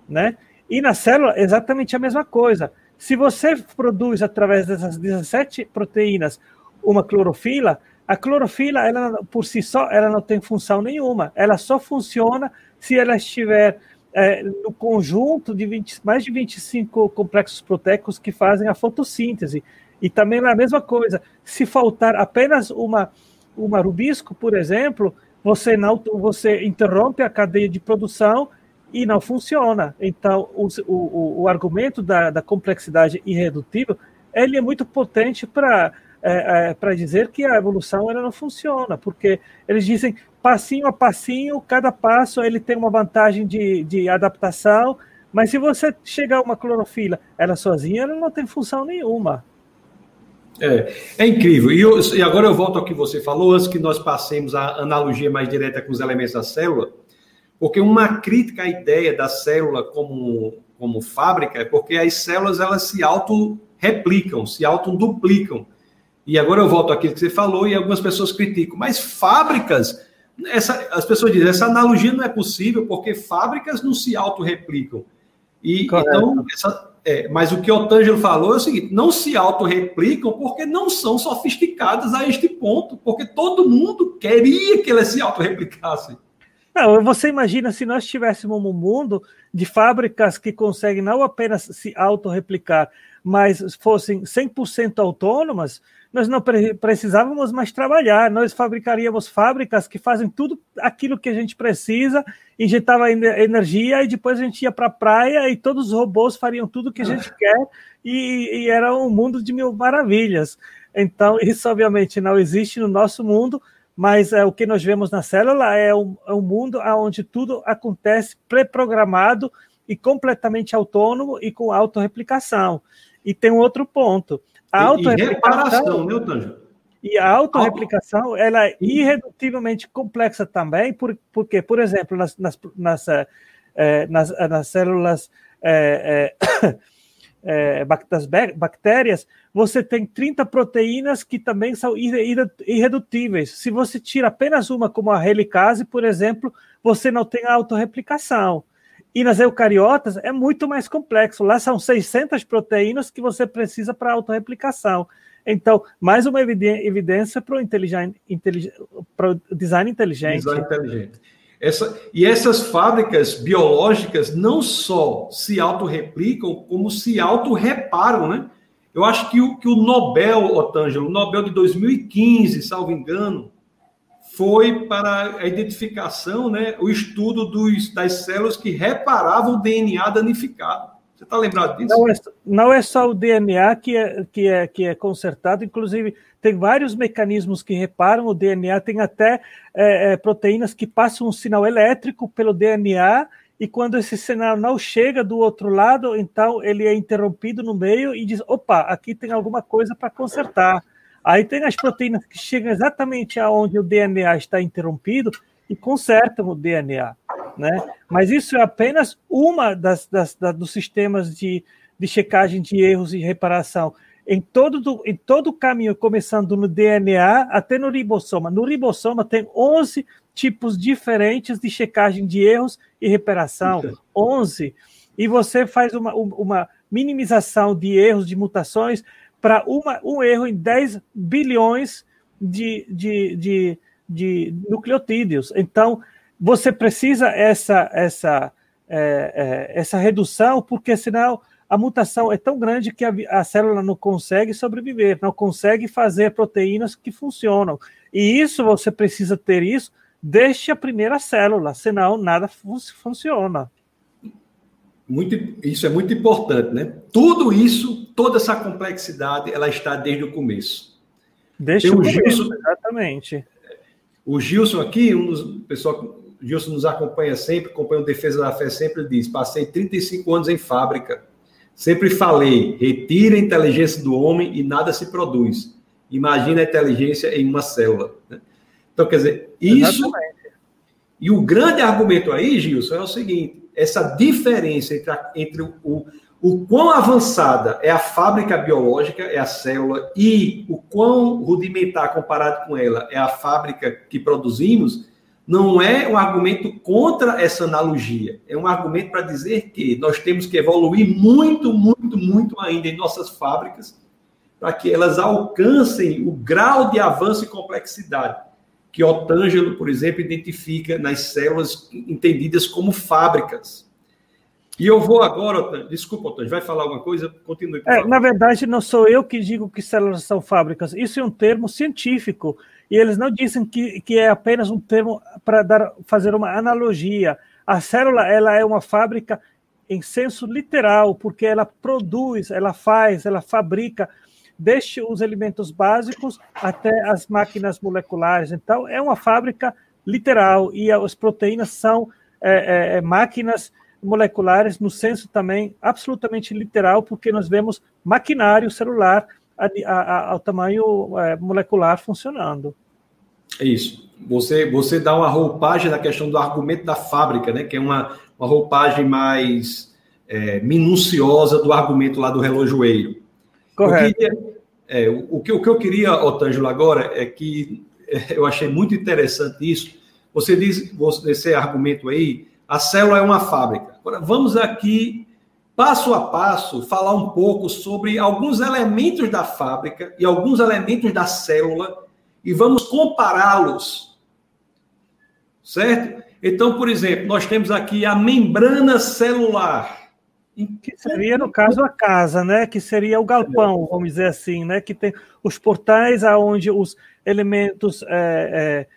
né? E na célula, exatamente a mesma coisa. Se você produz através dessas 17 proteínas uma clorofila, a clorofila, ela por si só, ela não tem função nenhuma. Ela só funciona se ela estiver é, no conjunto de 20, mais de 25 complexos proteicos que fazem a fotossíntese. E também é a mesma coisa. Se faltar apenas uma, uma rubisco, por exemplo, você não você interrompe a cadeia de produção e não funciona. Então, o, o, o argumento da, da, complexidade irredutível ele é muito potente para é, é, para dizer que a evolução ela não funciona, porque eles dizem passinho a passinho, cada passo ele tem uma vantagem de, de adaptação, mas se você chegar a uma clorofila, ela sozinha ela não tem função nenhuma. É, é incrível. E, eu, e agora eu volto ao que você falou, antes que nós passemos a analogia mais direta com os elementos da célula. Porque uma crítica à ideia da célula como, como fábrica é porque as células elas se auto-replicam, se auto-duplicam. E agora eu volto àquilo que você falou e algumas pessoas criticam, mas fábricas, essa, as pessoas dizem, essa analogia não é possível porque fábricas não se auto-replicam. E, então, essa, é, mas o que o Tângelo falou é o seguinte: não se auto-replicam porque não são sofisticadas a este ponto, porque todo mundo queria que elas se auto-replicassem. Não, você imagina se nós tivéssemos um mundo de fábricas que conseguem não apenas se autorreplicar, mas fossem 100% autônomas, nós não precisávamos mais trabalhar, nós fabricaríamos fábricas que fazem tudo aquilo que a gente precisa, injetava energia e depois a gente ia para a praia e todos os robôs fariam tudo que a gente quer e, e era um mundo de mil maravilhas. Então, isso obviamente não existe no nosso mundo, mas é, o que nós vemos na célula é um, é um mundo onde tudo acontece pré-programado e completamente autônomo e com autorreplicação. E tem um outro ponto. A autorreplicação... E reparação? E a autorreplicação ela é irredutivelmente complexa também, por, porque, por exemplo, nas, nas, nas, é, nas, nas células é, das bactérias, você tem 30 proteínas que também são irredutíveis. Se você tira apenas uma, como a helicase, por exemplo, você não tem a autorreplicação. E nas eucariotas é muito mais complexo. Lá são 600 proteínas que você precisa para autorreplicação. Então, mais uma evidência para o design inteligente. Design inteligente. Essa, e essas fábricas biológicas não só se autorreplicam, como se autorreparam, né? Eu acho que o, que o Nobel, Otângelo, o Nobel de 2015, salvo engano, foi para a identificação, né, o estudo dos, das células que reparavam o DNA danificado. Você está lembrado disso? Não é, não é, só o DNA que é, que, é, que é consertado, inclusive tem vários mecanismos que reparam o DNA, tem até é, é, proteínas que passam um sinal elétrico pelo DNA e quando esse sinal não chega do outro lado, então ele é interrompido no meio e diz: opa, aqui tem alguma coisa para consertar. Aí tem as proteínas que chegam exatamente aonde o DNA está interrompido e consertam o DNA, né? Mas isso é apenas uma das, das, das dos sistemas de, de checagem de erros e reparação. Em todo, do, em todo o caminho, começando no DNA até no ribossoma. No ribossoma tem 11 tipos diferentes de checagem de erros e reparação. 11. E você faz uma, uma minimização de erros, de mutações, para um erro em 10 bilhões de, de, de, de nucleotídeos. Então, você precisa essa, essa, é, é, essa redução, porque senão a mutação é tão grande que a, a, célula não consegue sobreviver, não consegue fazer proteínas que funcionam. E isso você precisa ter isso desde a primeira célula, senão nada fun funciona. Muito, isso é muito importante, né? Tudo isso, toda essa complexidade, ela está desde o começo. Desde o começo, Gilson, exatamente. O Gilson aqui, um dos pessoal, o Gilson nos acompanha sempre, acompanha o Defesa da Fé sempre, diz: passei 35 anos em fábrica. Sempre falei, retira a inteligência do homem e nada se produz. Imagina a inteligência em uma célula. Né? Então, quer dizer, isso. Exatamente. E o grande argumento aí, Gilson, é o seguinte: essa diferença entre, a, entre o, o, o quão avançada é a fábrica biológica, é a célula, e o quão rudimentar comparado com ela é a fábrica que produzimos, não é um argumento contra essa analogia, é um argumento para dizer que nós temos que evoluir muito, muito, muito ainda em nossas fábricas para que elas alcancem o grau de avanço e complexidade que Otângelo, por exemplo, identifica nas células entendidas como fábricas. E eu vou agora, desculpa, Otângelo, vai falar alguma coisa? Continue. É, na verdade, não sou eu que digo que células são fábricas, isso é um termo científico, e eles não dizem que, que é apenas um termo para fazer uma analogia. A célula ela é uma fábrica em senso literal, porque ela produz, ela faz, ela fabrica desde os elementos básicos até as máquinas moleculares. Então, é uma fábrica literal e as proteínas são é, é, é, máquinas moleculares no senso também absolutamente literal, porque nós vemos maquinário celular a, a, ao tamanho é, molecular funcionando. É isso. Você, você dá uma roupagem na questão do argumento da fábrica, né? que é uma, uma roupagem mais é, minuciosa do argumento lá do relojoeiro. Correto. Queria, é, o, que, o que eu queria, Otângelo, agora é que é, eu achei muito interessante isso. Você diz, esse argumento aí, a célula é uma fábrica. Agora, vamos aqui, passo a passo, falar um pouco sobre alguns elementos da fábrica e alguns elementos da célula e vamos compará-los. Certo? Então, por exemplo, nós temos aqui a membrana celular. Que seria, no caso, a casa, né? Que seria o galpão, vamos dizer assim, né? Que tem os portais aonde os elementos é,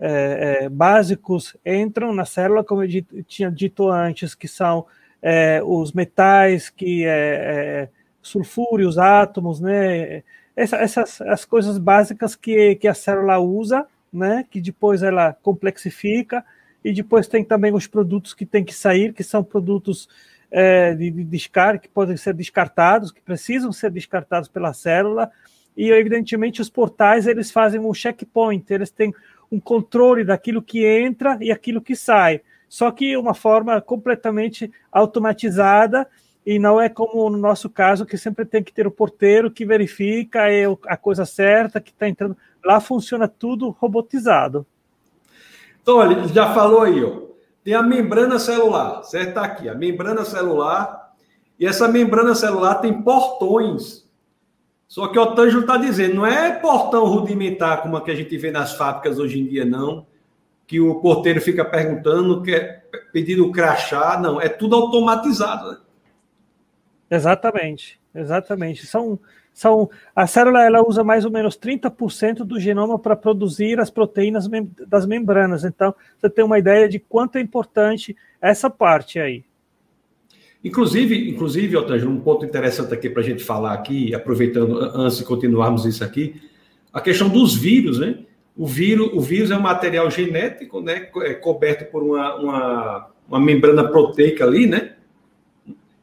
é, é, é básicos entram na célula, como eu tinha dito antes, que são é, os metais, que é, sulfúrios, átomos, né? Essa, essas as coisas básicas que, que a célula usa, né? Que depois ela complexifica e depois tem também os produtos que tem que sair, que são produtos é, de, de descarte, que podem ser descartados, que precisam ser descartados pela célula, e evidentemente os portais eles fazem um checkpoint, eles têm um controle daquilo que entra e aquilo que sai. Só que uma forma completamente automatizada e não é como no nosso caso que sempre tem que ter o porteiro que verifica a coisa certa que está entrando. Lá funciona tudo robotizado. Então, olha, já falou aí, ó. Tem a membrana celular, certo? Está aqui, a membrana celular. E essa membrana celular tem portões. Só que o Otângio está dizendo, não é portão rudimentar como a que a gente vê nas fábricas hoje em dia, não. Que o porteiro fica perguntando, quer pedindo o crachá. Não, é tudo automatizado. Né? Exatamente, exatamente. São, são, a célula ela usa mais ou menos 30% do genoma para produzir as proteínas mem das membranas. Então, você tem uma ideia de quanto é importante essa parte aí. Inclusive, inclusive, Otângelo, um ponto interessante aqui para a gente falar aqui, aproveitando antes de continuarmos isso aqui, a questão dos vírus, né? O vírus, o vírus é um material genético, né? É coberto por uma, uma, uma membrana proteica ali, né?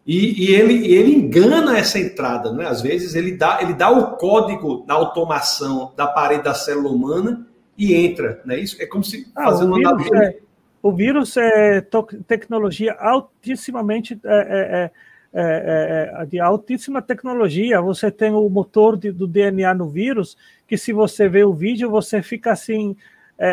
E, e, ele, ele engana essa entrada, né? Às vezes ele dá, ele dá o código na automação da parede da célula humana e entra, né? Isso é como se ah, fazendo o vírus, é, o vírus é tecnologia altissimamente é é, é, é, é, de altíssima tecnologia. Você tem o motor de, do DNA no vírus, que se você vê o vídeo, você fica assim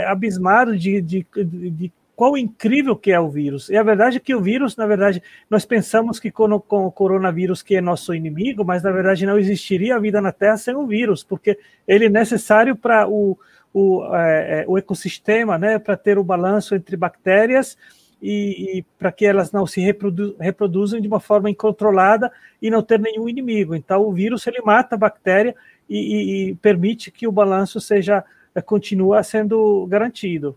abismado de, de, de qual incrível que é o vírus. E a verdade é que o vírus, na verdade, nós pensamos que com, o coronavírus que é nosso inimigo, mas na verdade não existiria a vida na Terra sem o vírus, porque ele é necessário para o, o, é, é o ecossistema, né, para ter o balanço entre bactérias e, e para que elas não se reprodu, reproduzam de uma forma incontrolada e não ter nenhum inimigo. Então, o vírus ele mata a bactéria e, e, e permite que o balanço seja continua sendo garantido.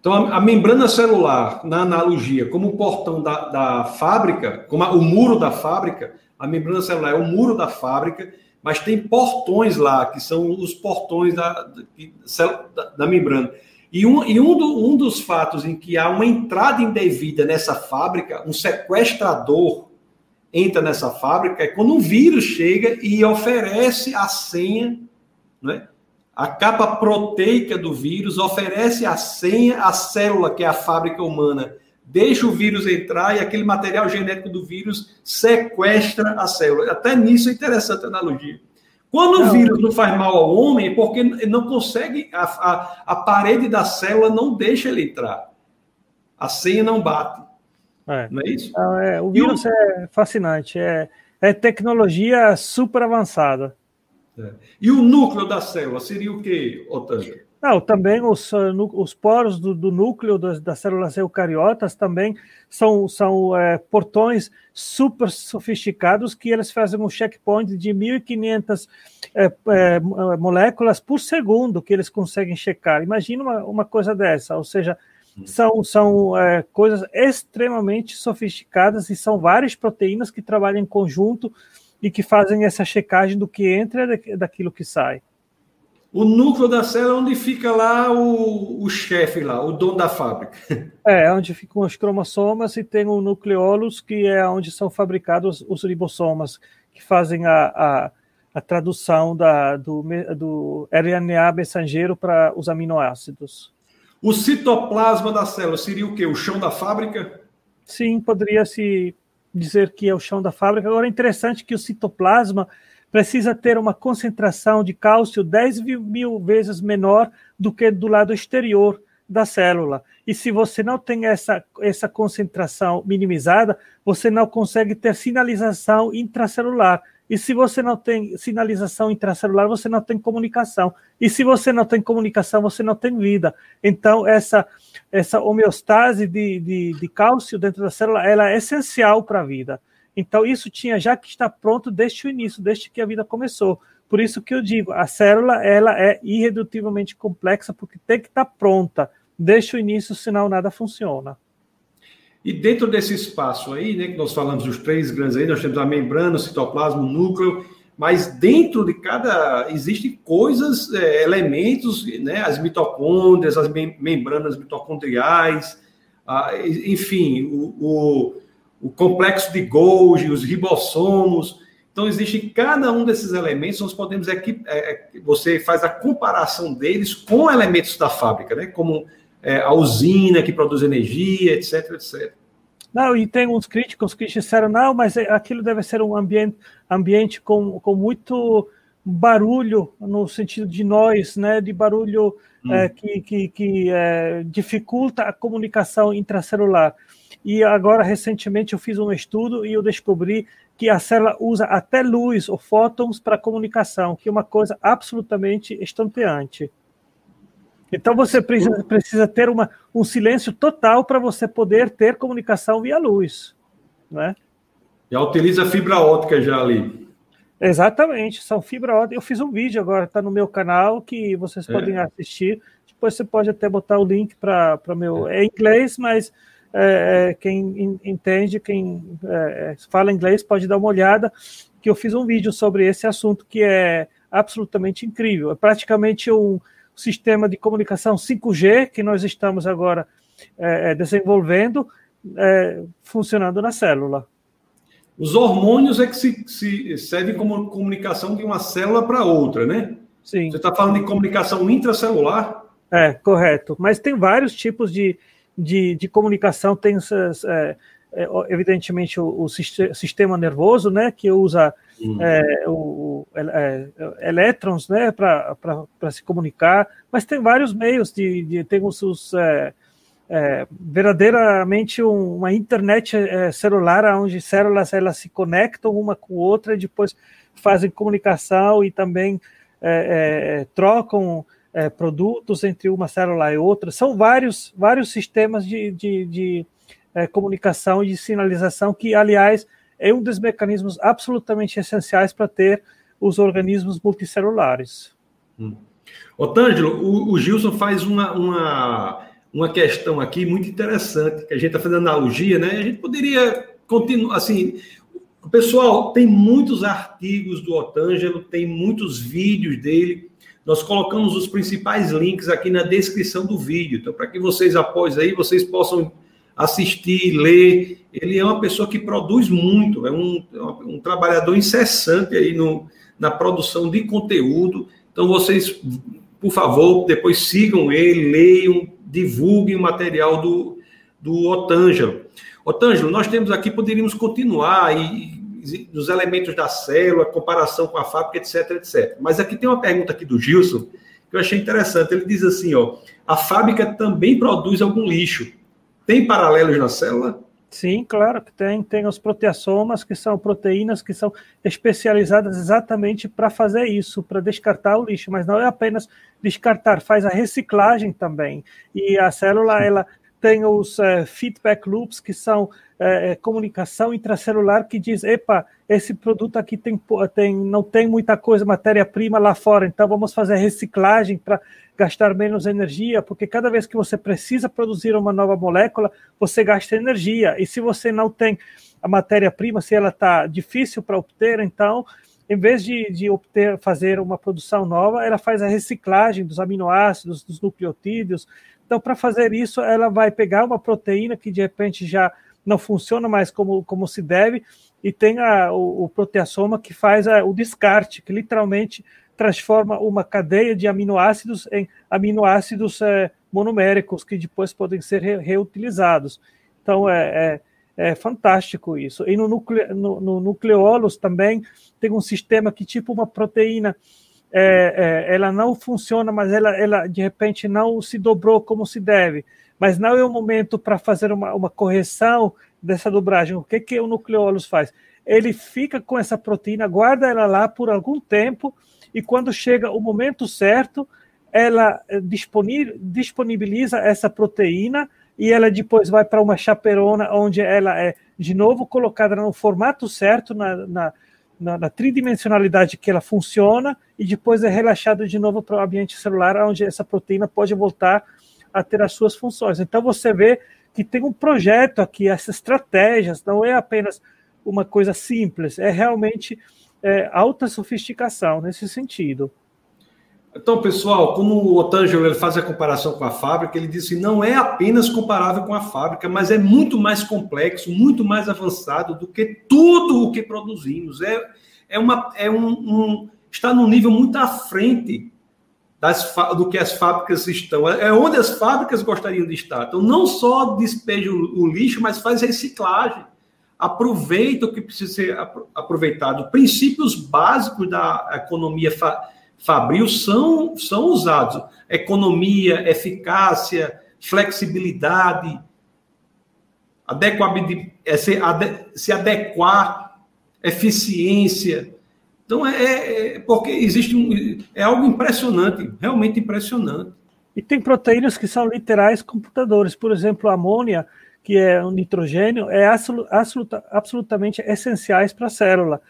Então, a, a, membrana celular, na analogia, como o portão da, da fábrica, como a, o muro da fábrica, a membrana celular é o muro da fábrica, mas tem portões lá, que são os portões da, da, da membrana. E, um, e um, do, um dos fatos em que há uma entrada indevida nessa fábrica, um sequestrador entra nessa fábrica, é quando um vírus chega e oferece a senha, né? A capa proteica do vírus oferece a senha à célula, que é a fábrica humana. Deixa o vírus entrar e aquele material genético do vírus sequestra a célula. Até nisso é interessante a analogia. Quando não. o vírus não faz mal ao homem, é porque não consegue, a, a, a parede da célula não deixa ele entrar. A senha não bate. É. Não é isso? Não, é, o vírus o... é fascinante. É, é tecnologia super avançada. É. E o núcleo da célula seria o quê, Otávio? Não, também os, uh, os poros do, do núcleo das, das, células eucariotas também são, são é, portões super sofisticados que eles fazem um checkpoint de 1.500 é, é, moléculas por segundo que eles conseguem checar. Imagina uma, uma coisa dessa, ou seja, hum. são, são é, coisas extremamente sofisticadas e são várias proteínas que trabalham em conjunto e que fazem essa checagem do que entra e daquilo que sai. O núcleo da célula é onde fica lá o, o chefe lá, o dono da fábrica. É, onde ficam os cromossomas e tem o nucleolus, que é onde são fabricados os ribossomas, que fazem a, a, a tradução da, do, do RNA mensageiro para os aminoácidos. O citoplasma da célula seria o quê? O chão da fábrica? Sim, poderia se dizer que é o chão da fábrica. Agora, é interessante que o citoplasma precisa ter uma concentração de cálcio 10 mil vezes menor do que do lado exterior da célula. E se você não tem essa, essa concentração minimizada, você não consegue ter sinalização intracelular. E se você não tem sinalização intracelular, você não tem comunicação. E se você não tem comunicação, você não tem vida. Então, essa, essa homeostase de, de, de cálcio dentro da célula ela é essencial para a vida. Então, isso tinha já que estar pronto desde o início, desde que a vida começou. Por isso que eu digo, a célula ela é irredutivelmente complexa, porque tem que estar pronta desde o início, senão nada funciona. E dentro desse espaço aí, né, que nós falamos dos três grandes aí, nós temos a membrana, o citoplasma, o núcleo, mas dentro de cada existem coisas, é, elementos, né, as mitocôndrias, as mem membranas mitocondriais, a, enfim, o, o, o, complexo de Golgi, os ribossomos. Então, existe cada um desses elementos, nós podemos é, é, você faz a comparação deles com elementos da fábrica, né? como é, a usina que produz energia, etc, etc. Não, e tem uns críticos que disseram, não, mas aquilo deve ser um ambiente, ambiente com, com muito barulho, no sentido de nós, né, de barulho hum. é, que, que, que é, dificulta a comunicação intracelular. E agora, recentemente, eu fiz um estudo e eu descobri que a célula usa até luz ou fótons para comunicação, que é uma coisa absolutamente estonteante. Então você precisa, precisa ter uma, um silêncio total para você poder ter comunicação via luz. Né? Já utiliza fibra ótica já ali. Exatamente, são fibra ótica. Eu fiz um vídeo agora, está no meu canal, que vocês é. podem assistir. Depois você pode até botar o link para meu. É. é inglês, mas é, é, quem entende, quem é, é, fala inglês, pode dar uma olhada, que eu fiz um vídeo sobre esse assunto que é absolutamente incrível. É praticamente um sistema de comunicação 5G que nós estamos agora é, desenvolvendo, funcionando na célula. Os hormônios é que se, se servem como comunicação de uma célula para outra, né? Sim. Você está falando de comunicação intracelular? É, correto. Mas tem vários tipos de, de, de comunicação tem essas, é, é, evidentemente o, o, sistema nervoso, né, que usa uhum. é, o, é, é, elétrons, né, para se comunicar, mas tem vários meios de, de tem os, os é, verdadeiramente um, uma internet celular onde células elas se conectam uma com outra e depois fazem comunicação e também trocam é, produtos entre uma célula e outra. São vários, vários sistemas de, de, de é, comunicação e de sinalização que, aliás, é um dos mecanismos absolutamente essenciais para ter os organismos multicelulares. Hum. Otângelo, o, o Gilson faz uma, uma, uma questão aqui muito interessante, que a gente está fazendo analogia, né? A gente poderia continuar, assim, pessoal tem muitos artigos do Otângelo, tem muitos vídeos dele, nós colocamos os principais links aqui na descrição do vídeo. Então, para que vocês, após aí, vocês possam assistir, ler. Ele é uma pessoa que produz muito, é um, um trabalhador incessante aí no, na produção de conteúdo. Então, vocês, por favor, depois sigam ele, leiam, divulguem o material do, do Otângelo. Otângelo, nós temos aqui, poderíamos continuar e dos elementos da célula, comparação com a fábrica, etc, etc. Mas aqui tem uma pergunta aqui do Gilson que eu achei interessante. Ele diz assim, ó, a fábrica também produz algum lixo. Tem paralelos na célula? Sim, claro que tem. Tem os proteassomas, que são proteínas que são especializadas exatamente para fazer isso, para descartar o lixo. Mas não é apenas descartar, faz a reciclagem também. E a célula, ela tem os uh, feedback loops, que são é, comunicação intracelular que diz, epa, esse produto aqui tem, tem, não tem muita coisa, matéria-prima lá fora, então vamos fazer reciclagem para gastar menos energia, porque cada vez que você precisa produzir uma nova molécula, você gasta energia, e se você não tem a matéria-prima, se ela está difícil para obter, então em vez de, de obter, fazer uma produção nova, ela faz a reciclagem dos aminoácidos, dos nucleotídeos, então, para fazer isso, ela vai pegar uma proteína que de repente já não funciona mais como, como se deve, e tem a, o, o proteassoma que faz a, o descarte, que literalmente transforma uma cadeia de aminoácidos em aminoácidos é, monoméricos, que depois podem ser re, reutilizados. Então, é, é, é, fantástico isso. E no, nucle, no, no também tem um sistema que, tipo uma proteína, é, é, ela não funciona, mas ela, ela de repente não se dobrou como se deve. Mas não é o momento para fazer uma, uma correção dessa dobragem. O que, que o nucleólus faz? Ele fica com essa proteína, guarda ela lá por algum tempo, e quando chega o momento certo, ela eh, disponibiliza essa proteína e ela depois vai para uma chaperona, onde ela é de novo colocada no formato certo, na, na na, na, tridimensionalidade que ela funciona e depois é relaxado de novo para o ambiente celular, onde essa proteína pode voltar a ter as suas funções. Então você vê que tem um projeto aqui, essas estratégias, não é apenas uma coisa simples, é realmente é, alta sofisticação nesse sentido. Então, pessoal, como o Otângelo ele faz a comparação com a fábrica, ele disse que não é apenas comparável com a fábrica, mas é muito mais complexo, muito mais avançado do que tudo o que produzimos. É, é, uma, é um, um está num nível muito à frente das, do que as fábricas estão. É onde as fábricas gostariam de estar. Então, não só despeja o, lixo, mas faz reciclagem. Aproveita o que precisa ser aproveitado. Princípios básicos da economia fabril são, são usados. Economia, eficácia, flexibilidade, é se, se adequar, eficiência, então, é, é, é porque existe um, é algo impressionante, realmente impressionante. E tem proteínas que são literais computadores. Por exemplo, a amônia, que é um nitrogênio, é absoluta, absolutamente essenciais para a célula.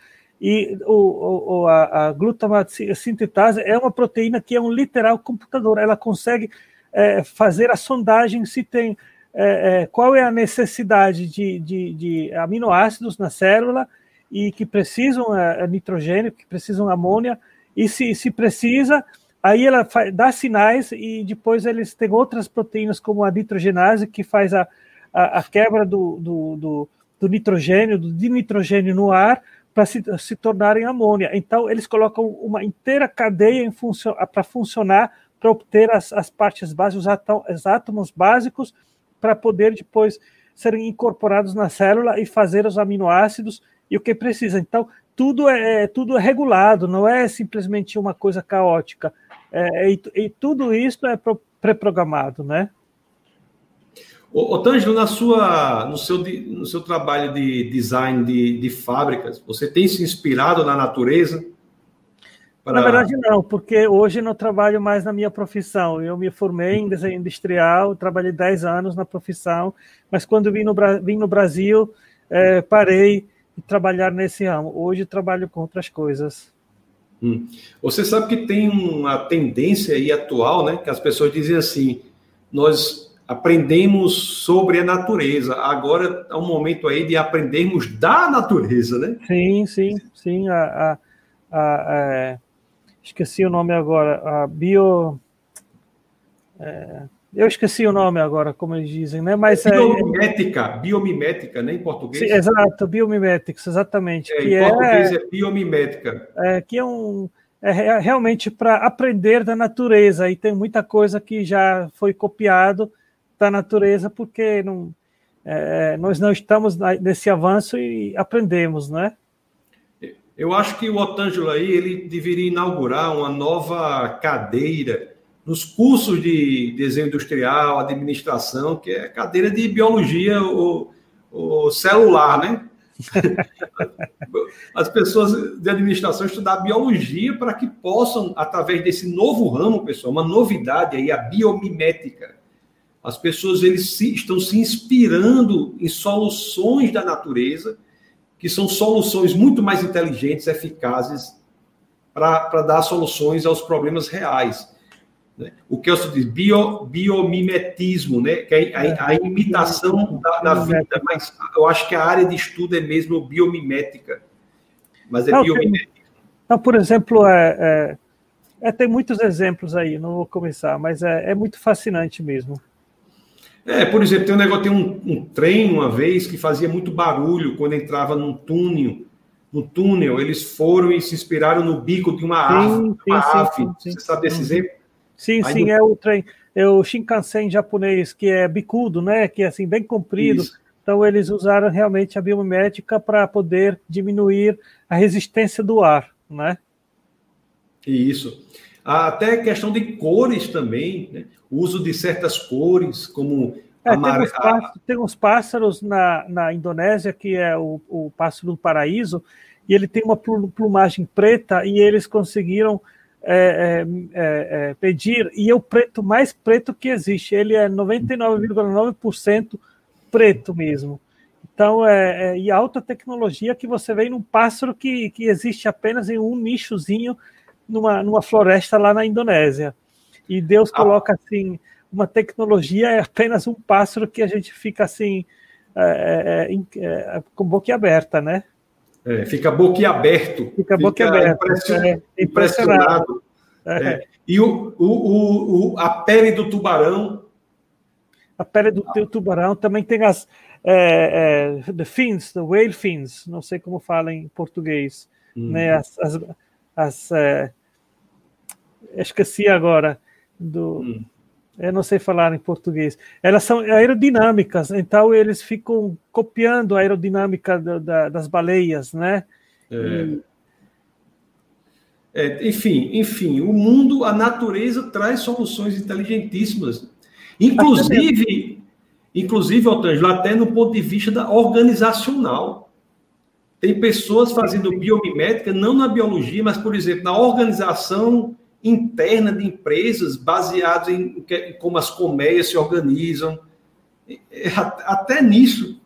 E o, o, a, a glutamato sintetase é uma proteína que é um literal computador. Ela consegue é, fazer a sondagem se tem é, é, qual é a necessidade de, de, de aminoácidos na célula e que precisam é, nitrogênio, que precisam amônia, e se, se precisa, aí ela faz, dá sinais e depois eles têm outras proteínas, como a nitrogenase, que faz a, a, a quebra do, do, do, do, nitrogênio, do dinitrogênio no ar, para se, se tornarem amônia. Então, eles colocam uma inteira cadeia funcio, para funcionar, para obter as, as partes básicas, os átomos básicos, para poder depois serem incorporados na célula e fazer os aminoácidos e o que precisa. Então, tudo é, é tudo é regulado, não é simplesmente uma coisa caótica. É, e, e, tudo isso é pré-programado, né? Ô, ô Tângelo, na sua, no, seu, no seu trabalho de design de, de fábricas, você tem se inspirado na natureza? Para... Na verdade, não, porque hoje não trabalho mais na minha profissão. Eu me formei em desenho industrial, trabalhei 10 anos na profissão, mas quando vim no, vim no Brasil, é, parei e trabalhar nesse ramo. Hoje trabalho com outras coisas. Hum. Você sabe que tem uma tendência aí atual, né? Que as pessoas dizem assim: nós aprendemos sobre a natureza, agora é um momento aí de aprendermos da natureza, né? Sim, sim, sim. A, a, a, a é, esqueci o nome agora, a bio. É, eu esqueci o nome agora, como eles dizem, né? Mas é biomimética, é... biomimética, né? Em português. Sim, exato, biomimetics, exatamente. É, que em português é, é biomimética. É, que é um é realmente para aprender da natureza e tem muita coisa que já foi copiado da natureza porque não, é, nós não estamos nesse avanço e aprendemos, né? Eu acho que o Otângelo aí ele deveria inaugurar uma nova cadeira nos cursos de desenho industrial, administração, que é cadeira de biologia o, o celular, né? As pessoas de administração estudar biologia para que possam, através desse novo ramo, pessoal, uma novidade aí, a biomimética. As pessoas eles se, estão se inspirando em soluções da natureza, que são soluções muito mais inteligentes, eficazes, para dar soluções aos problemas reais. Né? O que eu diz bio, biomimetismo, né? que é a, a imitação da, da, vida, mas eu acho que a área de estudo é mesmo biomimética, mas é não, biomimética. Não, por exemplo, é, é, é, tem muitos exemplos aí, não vou começar, mas é, é muito fascinante mesmo. É, por exemplo, tem um negócio, tem um, um, trem uma vez que fazia muito barulho quando entrava num túnel. No túnel, eles foram e se inspiraram no bico de uma árvore. Uma sim, ave. Sim, sim, Você sabe desse exemplo? Sim, Aí sim, no... é o trem, é o Shinkansen japonês, que é bicudo, né? Que é assim, bem comprido. Isso. Então, eles usaram realmente a biomimética para poder diminuir a resistência do ar, né? Isso. Até questão de cores também, né? O uso de certas cores, como é, tem, uns pássaros, tem, uns pássaros, na, na Indonésia, que é o, o pássaro do paraíso, e ele tem uma plumagem preta, e eles conseguiram é, é, é, é, pedir, e é o preto mais preto que existe. Ele é 99,9% preto mesmo. Então, é, é, e alta tecnologia que você vê num pássaro que, que existe apenas em um nichozinho numa, numa floresta lá na Indonésia. E Deus ah. coloca assim uma tecnologia é apenas um pássaro que a gente fica assim é, é, com boca aberta, né? É, fica boquiaberto. Fica boquiaberto. Impressionado. É, impressionado. É. é. E o, o, o, a pele do tubarão. A pele do ah. tubarão também tem as é, é, the fins, the whale fins, não sei como fala em português. hum. né? As, as, as é, esqueci agora do. Hum. Eu não sei falar em português. Elas são aerodinâmicas, então eles ficam copiando a aerodinâmica do, da, das baleias, né? É. E, é, enfim, enfim, o mundo, a natureza traz soluções inteligentíssimas. Inclusive, inclusive, Otângelo, até no ponto de vista da organizacional. Tem pessoas fazendo biomimética, não na biologia, mas, por exemplo, na organização interna de empresas, baseadas em, em como as colmeias se organizam. É, até nisso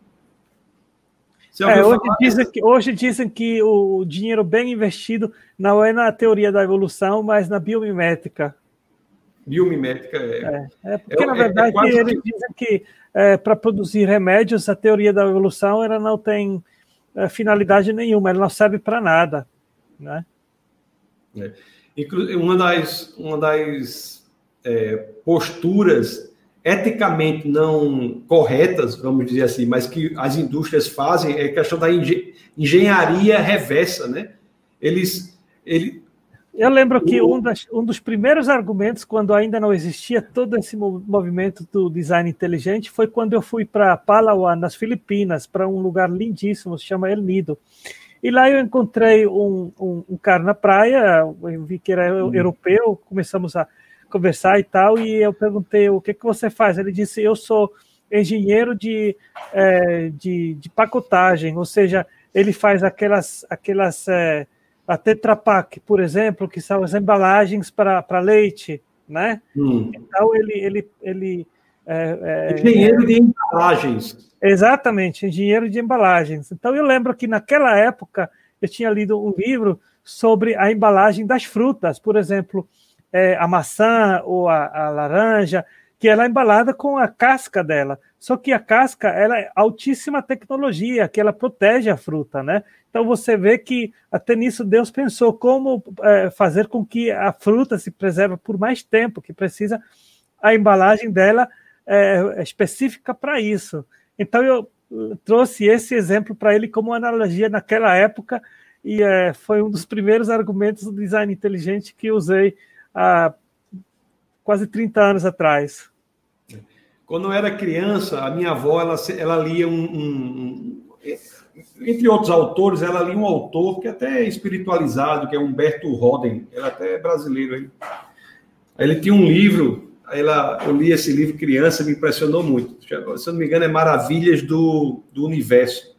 é, hoje, dizem que, hoje dizem que o dinheiro bem investido não é na teoria da evolução, mas na biomimética. Biomimética é. É, é porque, é, na é verdade, é eles que... dizem que é, para produzir remédios, a teoria da evolução ela não tem é, finalidade nenhuma, ela não serve para nada. Né? Uma das, uma das posturas eticamente não corretas, vamos dizer assim, mas que as indústrias fazem é a questão da engenharia reversa, né? Eles, ele, eu lembro que um, das, um, dos primeiros argumentos, quando ainda não existia todo esse movimento do design inteligente, foi quando eu fui para Palawan, nas Filipinas, para um lugar lindíssimo, se chama El Nido. E lá eu encontrei um, um, um cara na praia, eu vi que era uhum. europeu, começamos a conversar e tal, e eu perguntei o que, que você faz. Ele disse: Eu sou engenheiro de, é, de, de, pacotagem, ou seja, ele faz aquelas, aquelas é, a Tetra Pak, por exemplo, que são as embalagens para leite, né? Hum. Então ele ele ele é, é, engenheiro de embalagens. Exatamente, engenheiro de embalagens. Então eu lembro que naquela época eu tinha lido um livro sobre a embalagem das frutas, por exemplo, é, a maçã ou a, a, laranja, que ela é embalada com a casca dela. Só que a casca ela é altíssima tecnologia, que ela protege a fruta, né? Então você vê que até nisso Deus pensou como é, fazer com que a fruta se preserve por mais tempo, que precisa a embalagem dela é, específica para isso. Então eu trouxe esse exemplo para ele como analogia naquela época e é, foi um dos primeiros argumentos do design inteligente que usei há quase 30 anos atrás. Quando eu era criança, a minha avó ela, ela lia um, um, entre outros autores, ela lia um autor que é até espiritualizado, que é Humberto Roden, ele é até é brasileiro aí. Ele tinha um livro, ela, eu li esse livro criança, me impressionou muito. Se eu não me engano, é Maravilhas do, do Universo.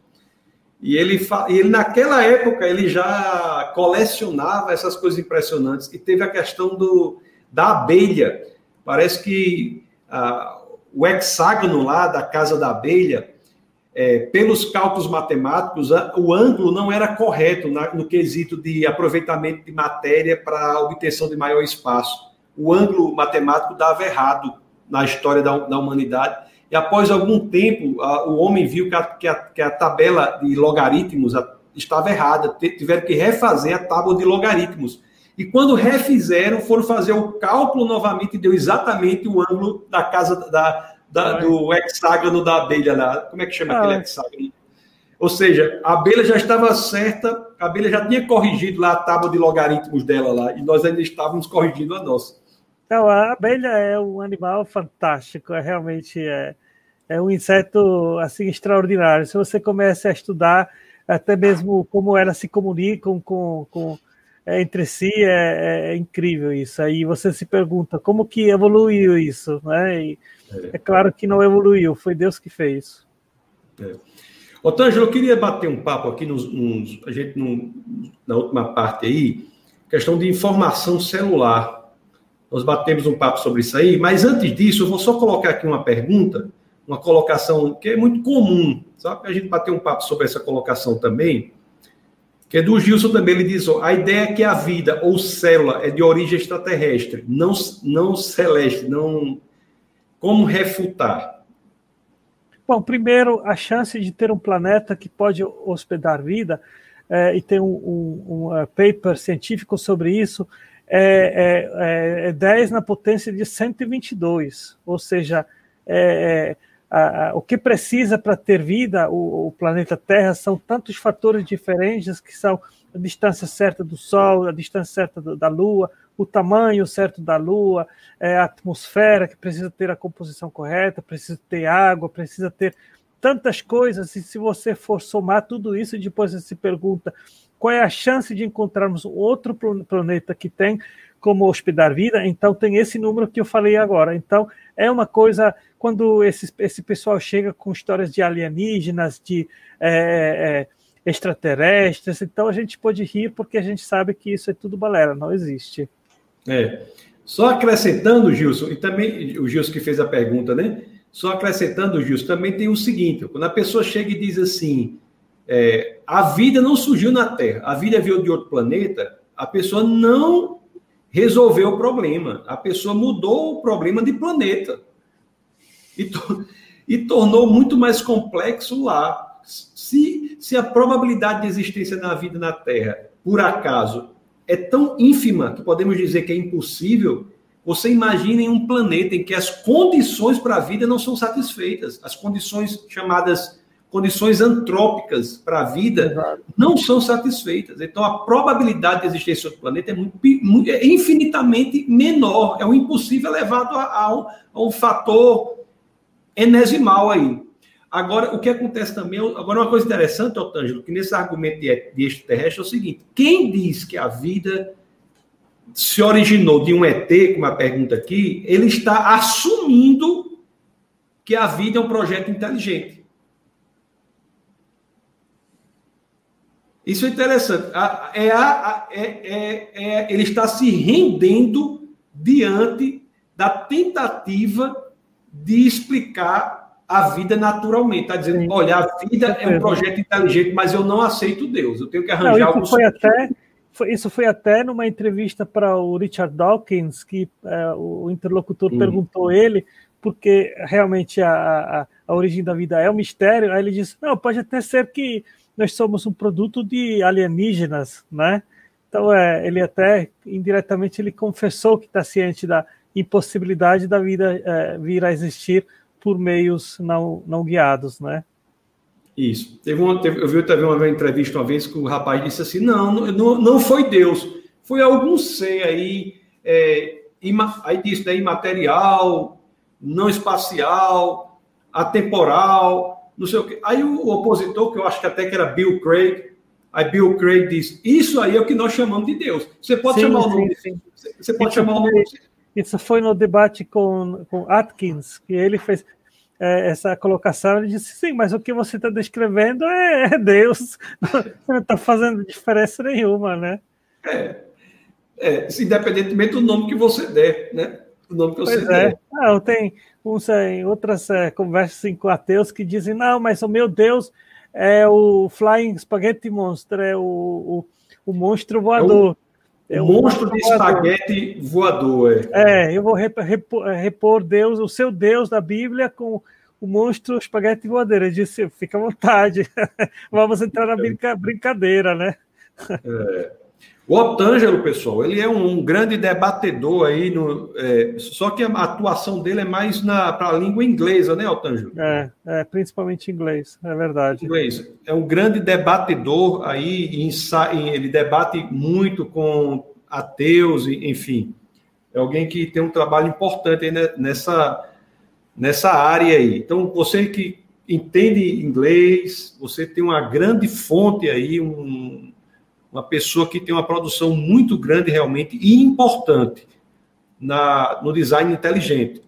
E ele, ele, naquela época, ele já colecionava essas coisas impressionantes. E teve a questão do, da abelha. Parece que ah, o hexágono lá da casa da abelha, é, pelos cálculos matemáticos, o ângulo não era correto na, no quesito de aproveitamento de matéria para obtenção de maior espaço. O ângulo matemático dava errado na história da, da humanidade e após algum tempo, a, o homem viu que a, que, a, que a, tabela de logaritmos estava errada, tiveram que refazer a tábua de logaritmos. E quando refizeram, foram fazer o cálculo novamente e deu exatamente o ângulo da casa da, da do hexágono da abelha lá. Como é que chama ah. aquele hexágono? Ou seja, a abelha já estava certa, a abelha já tinha corrigido lá a tábua de logaritmos dela lá, e nós ainda estávamos corrigindo a nossa. Então, a abelha é um animal fantástico, é realmente é, é um inseto assim extraordinário. Se você começa a estudar até mesmo como elas se comunicam com, com é, entre si, é, é, é, incrível isso. Aí você se pergunta como que evoluiu isso, né? E é. claro que não evoluiu, foi Deus que fez. É. Otângelo, eu queria bater um papo aqui nos, nos a gente na última parte aí, questão de informação celular. Nós batemos um papo sobre isso aí, mas antes disso, eu vou só colocar aqui uma pergunta, uma colocação que é muito comum, sabe? A gente bater um papo sobre essa colocação também, que é do Gilson também, ele diz, ó, a ideia é que a vida ou célula é de origem extraterrestre, não, não celeste, não... Como refutar? Bom, primeiro, a chance de ter um planeta que pode hospedar vida, é, e tem um, um, um uh, paper científico sobre isso, é, é, é 10 na potência de 122, ou seja, é, é, a, a, o que precisa para ter vida, o, o, planeta Terra, são tantos fatores diferentes que são a distância certa do Sol, a distância certa da Lua, o tamanho certo da Lua, é, a atmosfera que precisa ter a composição correta, precisa ter água, precisa ter tantas coisas. E se você for somar tudo isso depois você se pergunta qual é a chance de encontrarmos outro planeta que tem como hospedar vida, então tem esse número que eu falei agora. Então é uma coisa quando esse, esse pessoal chega com histórias de alienígenas, de é, é, extraterrestres. Então a gente pode rir porque a gente sabe que isso é tudo balela, não existe. É. Só acrescentando, Gilson, e também o Gilson que fez a pergunta, né? Só acrescentando, Gilson, também tem o seguinte: quando a pessoa chega e diz assim, é, a vida não surgiu na Terra, a vida veio de outro planeta, a pessoa não resolveu o problema, a pessoa mudou o problema de planeta. E, to e tornou muito mais complexo lá. Se, se a probabilidade de existência da vida na Terra, por acaso, é tão ínfima que podemos dizer que é impossível, você imagina em um planeta em que as condições para a vida não são satisfeitas, as condições chamadas condições antrópicas para a vida Exato. não são satisfeitas. Então, a probabilidade de existência do planeta é, muito, muito, é infinitamente menor, é um impossível elevado a, a, um, a um fator enesimal aí. Agora, o que acontece também, agora uma coisa interessante, Otângelo, que nesse argumento de, de extraterrestre é o seguinte, quem diz que a vida se originou de um ET, como a pergunta aqui, ele está assumindo que a vida é um projeto inteligente. Isso é interessante. É, é, é, é, ele está se rendendo diante da tentativa de explicar a vida naturalmente. Está dizendo, Sim. olha, a vida é um projeto inteligente, mas eu não aceito Deus. Eu tenho que arranjar não, algo. Foi até, foi, isso foi até numa entrevista para o Richard Dawkins, que é, o interlocutor perguntou ele, porque realmente a, a, a origem da vida é um mistério. Aí ele disse: não, pode até ser que nós somos um produto de alienígenas, né? Então, é, ele até indiretamente ele confessou que está ciente da impossibilidade da vida é, vir a existir por meios não, não guiados, né? Isso. Teve uma, teve, eu vi também uma entrevista uma vez que o rapaz disse assim: não, não, não foi Deus, foi algum ser aí, é, ima, aí disse, né, imaterial, não espacial, atemporal, não sei o quê. Aí o opositor, que eu acho que até que era Bill Craig, aí Bill Craig disse: Isso aí é o que nós chamamos de Deus. Você pode sim, chamar o nome. Sim, sim. Você pode chamar o nome. Isso foi no debate com, com Atkins, que ele fez é, essa colocação. Ele disse: sim, mas o que você está descrevendo é, é Deus, não está fazendo diferença nenhuma, né? É, é, independentemente do nome que você der, né? O nome que você pois der. É. Não, tem uns, é, outras é, conversas com ateus que dizem: não, mas o meu Deus é o Flying Spaghetti Monster, é o, o, o monstro voador. É um monstro de espaguete voador. É. é, eu vou repor, repor, Deus, o seu Deus da Bíblia com o monstro espaguete voadeiro. Ele disse: fica à vontade, vamos entrar na brincadeira, né? É. O Otângelo, pessoal, ele é um, grande debatedor aí, no, é, só que a atuação dele é mais para a língua inglesa, né, Otângelo? É, é, principalmente inglês, é verdade. Inglês. É um grande debatedor aí, ele debate muito com ateus, enfim. É alguém que tem um trabalho importante nessa, nessa área aí. Então, você que entende inglês, você tem uma grande fonte aí, um, uma pessoa que tem uma produção muito grande realmente e importante na, no design inteligente.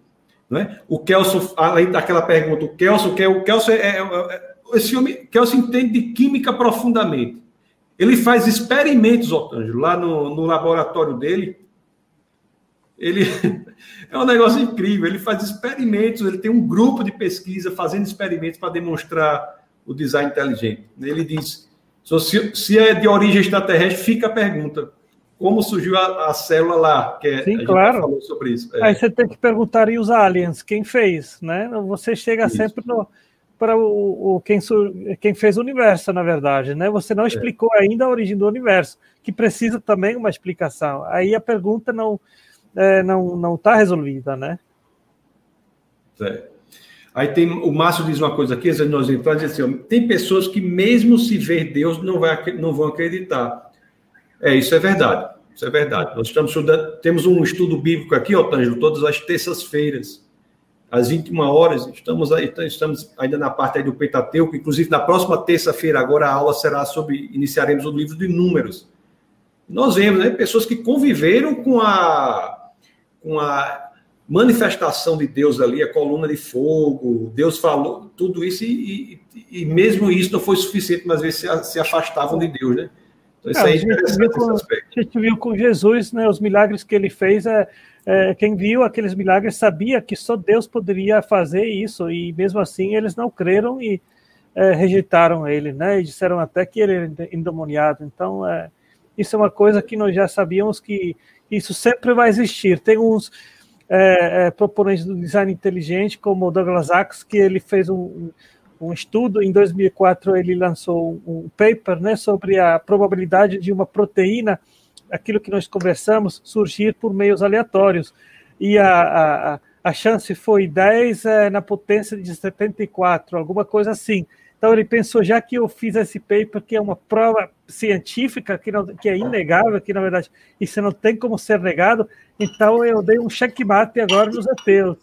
Né? O Kelso, além daquela pergunta, o Kelso, é, o Kelso é, é, é, esse homem, Kelso entende de química profundamente. Ele faz experimentos, Otângelo, lá no, no laboratório dele. Ele é um negócio incrível. Ele faz experimentos, ele tem um grupo de pesquisa fazendo experimentos para demonstrar o design inteligente. Ele diz: se, se é de origem extraterrestre, fica a pergunta. Como surgiu a, a célula lá? Que é, Sim, claro. falou sobre isso. É. Aí você tem que perguntar e os aliens, quem fez, né? Você chega isso. sempre para o, o quem, quem, fez o universo, na verdade, né? Você não é. explicou é. ainda a origem do universo, que precisa também uma explicação. Aí a pergunta não é, não não está resolvida, né? É. Aí tem o Márcio diz uma coisa aqui, nós entramos assim, tem pessoas que mesmo se ver Deus não, vai, não vão acreditar. É, isso é verdade. Isso é verdade. Nós estamos estudando, temos um estudo bíblico aqui, Otângelo, todas as terças-feiras, às 21 horas. Estamos, aí, estamos ainda na parte do Pentateuco. Inclusive, na próxima terça-feira, agora a aula será sobre. Iniciaremos o livro de Números. Nós vemos né, pessoas que conviveram com a, com a manifestação de Deus ali, a coluna de fogo, Deus falou, tudo isso, e, e, e mesmo isso não foi suficiente, mas às vezes se, se afastavam de Deus, né? Então, isso é, aí a, gente com, a gente viu com Jesus, né, os milagres que ele fez, é, é, quem viu aqueles milagres sabia que só Deus poderia fazer isso, e mesmo assim eles não creram e é, rejeitaram ele, né, e disseram até que ele era endemoniado. Então, é, isso é uma coisa que nós já sabíamos que isso sempre vai existir. Tem uns é, é, proponentes do design inteligente, como o Douglas Axe, que ele fez um um estudo. Em 2004, ele lançou um paper né, sobre a probabilidade de uma proteína, aquilo que nós conversamos, surgir por meios aleatórios. E a, a, a chance foi 10 é, na potência de 74, alguma coisa assim. Então ele pensou, já que eu fiz esse paper, que é uma prova científica, que, não, que é inegável, que na verdade isso não tem como ser negado, então eu dei um checkmate agora nos ateus.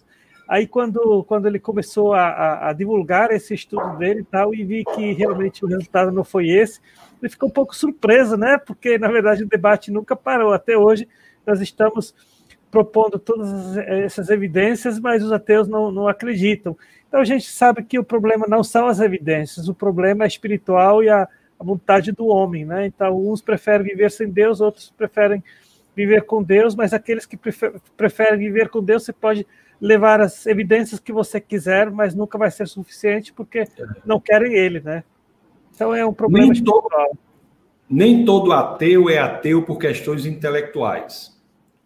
Aí, quando, quando ele começou a, a, a, divulgar esse estudo dele e tal, e vi que realmente o resultado não foi esse, ele ficou um pouco surpreso, né? Porque, na verdade, o debate nunca parou. Até hoje, nós estamos propondo todas essas evidências, mas os ateus não, não acreditam. Então, a gente sabe que o problema não são as evidências, o problema é espiritual e a, a vontade do homem, né? Então, uns preferem viver sem Deus, outros preferem viver com Deus, mas aqueles que preferem viver com Deus, você pode levar as evidências que você quiser, mas nunca vai ser suficiente porque não querem ele, né? Então é um problema nem todo, nem todo ateu é ateu por questões intelectuais.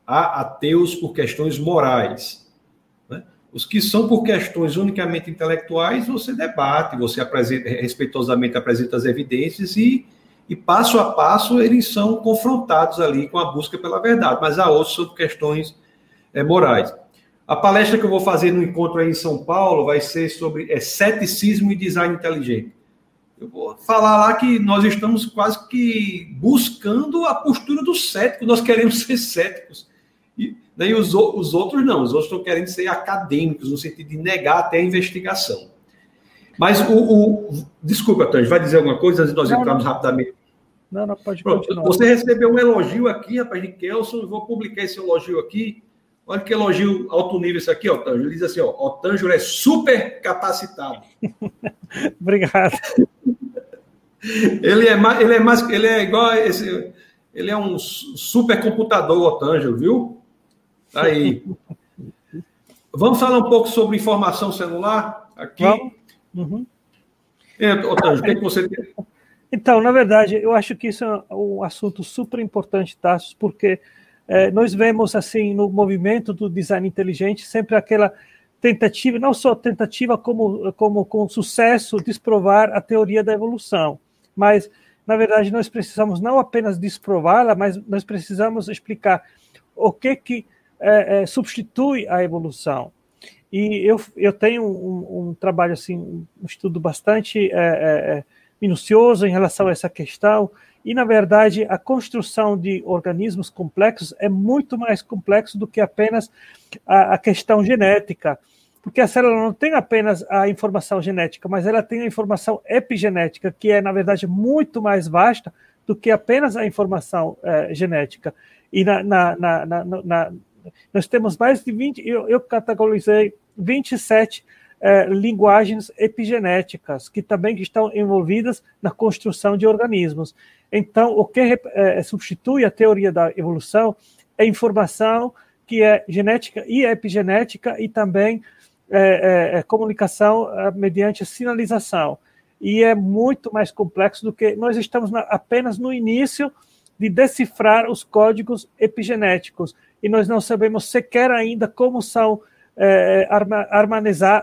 Há ateus por questões morais. Os que são por questões unicamente intelectuais, você debate, você apresenta, respeitosamente apresenta as evidências e, e passo a passo eles são confrontados ali com a busca pela verdade. Mas há outros sobre questões é, morais. A palestra que eu vou fazer no encontro aí em São Paulo vai ser sobre é, ceticismo e design inteligente. Eu vou falar lá que nós estamos quase que buscando a postura do cético, nós queremos ser céticos. E daí os, os outros não, os outros estão querendo ser acadêmicos, no sentido de negar até a investigação. Mas o. o desculpa, Tange, vai dizer alguma coisa antes de nós não, entrarmos não. rapidamente? Não, não, pode Pronto, continuar. Você recebeu um elogio aqui, rapaz, de Kelson, vou publicar esse elogio aqui. Olha que elogio alto nível isso aqui, Otângio. Ele diz assim, ó, Otângio é super capacitado. Obrigado. Ele é mais, ele é mais, ele é igual esse, ele é um super computador, Otângelo, viu? Aí. Vamos falar um pouco sobre informação celular aqui. Uhum. É, Otângelo, o que, é que você tem? Então, na verdade, eu acho que isso é um assunto super importante, Tassos, porque é, nós vemos assim no movimento do design inteligente sempre aquela tentativa, não só tentativa como, como com sucesso, desprovar a teoria da evolução, mas na verdade nós precisamos não apenas desprová-la, mas nós precisamos explicar o que que é, é, substitui a evolução. E eu, eu tenho um, um trabalho assim, um estudo bastante é, é, é minucioso em relação a essa questão e, na verdade, a construção de organismos complexos é muito mais complexo do que apenas a, a questão genética. Porque a célula não tem apenas a informação genética, mas ela tem a informação epigenética, que é, na verdade, muito mais vasta do que apenas a informação é, genética. E na, na, na, na, nós temos mais de 20, eu, eu categorizei 27 é, linguagens epigenéticas, que também estão envolvidas na construção de organismos. Então, o que é, substitui a teoria da evolução é informação que é genética e epigenética e também é, é, é comunicação é, mediante sinalização. E é muito mais complexo do que nós estamos na, apenas no início de decifrar os códigos epigenéticos e nós não sabemos sequer ainda como são é,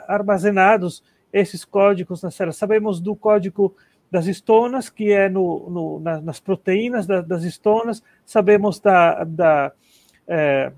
armazenados esses códigos na célula. Sabemos do código das estonas, que é no, no na, nas proteínas da, das estonas, sabemos da, da é,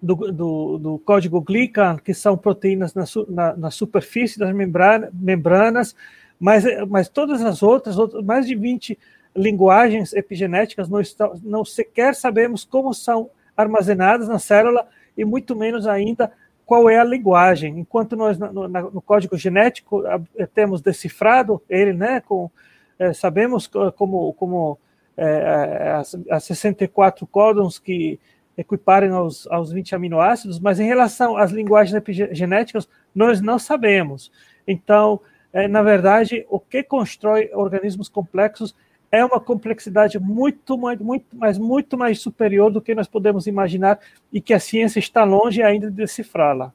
do, do, do, código GLICAN, que são proteínas na, na, na superfície das membrana, membranas, mas, mas todas as outras, mais de 20 linguagens epigenéticas, não, não sequer sabemos como são armazenadas na célula e muito menos ainda qual é a linguagem. Enquanto nós no, no código genético temos decifrado ele, né, com é, sabemos como como é, as, as 64 códons que equiparem aos, aos 20 aminoácidos, mas em relação às linguagens epigenéticas, nós não sabemos. Então, é, na verdade, o que constrói organismos complexos é uma complexidade muito, muito, mas muito mais superior do que nós podemos imaginar e que a ciência está longe ainda de decifrá-la.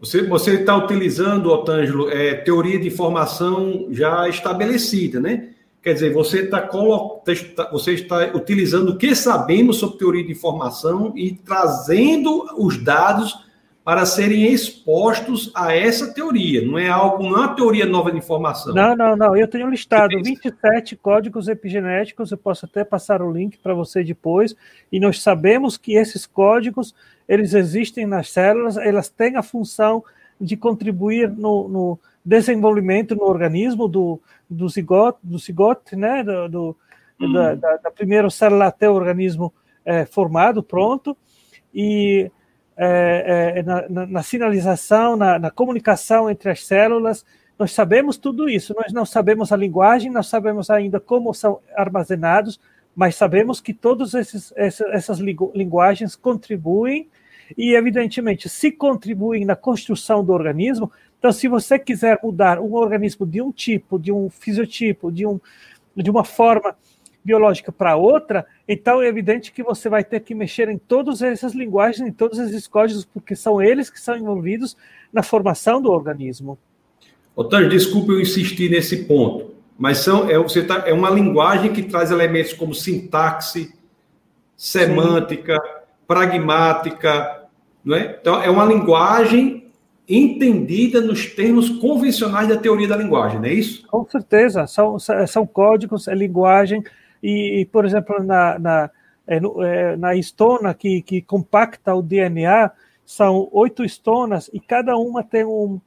Você, está utilizando, Otângelo, é, teoria de informação já estabelecida, né? Quer dizer, você está tá, você está utilizando o que sabemos sobre teoria de informação e trazendo os dados para serem expostos a essa teoria. Não é algo, não é uma teoria nova de informação. Não, não, não. Eu tenho listado 27 códigos epigenéticos, eu posso até passar o link para você depois, e nós sabemos que esses códigos, eles existem nas células, elas têm a função de contribuir no, no desenvolvimento no organismo do, do zigote, do zigote né, do, do hum. da, da, da, primeira célula até o organismo é, formado, pronto, e é, é, na, na, na, sinalização, na, na, comunicação entre as células. Nós sabemos tudo isso, nós não sabemos a linguagem, não sabemos ainda como são armazenados, mas sabemos que todas essas linguagens contribuem e, evidentemente, se contribuem na construção do organismo. Então, se você quiser mudar um organismo de um tipo, de um fisiotipo, de, um, de uma forma biológica para outra, então é evidente que você vai ter que mexer em todas essas linguagens, em todos esses códigos, porque são eles que são envolvidos na formação do organismo. Otávio, desculpe eu insistir nesse ponto, mas são, é, você tá, é uma linguagem que traz elementos como sintaxe, semântica, Sim. pragmática, não é? Então, é uma linguagem entendida nos termos convencionais da teoria da linguagem, não é isso? Com certeza, são, são códigos, é linguagem, e, por exemplo, na, na, é, é, na estona que, que compacta o DNA, são oito estonas e cada uma tem um,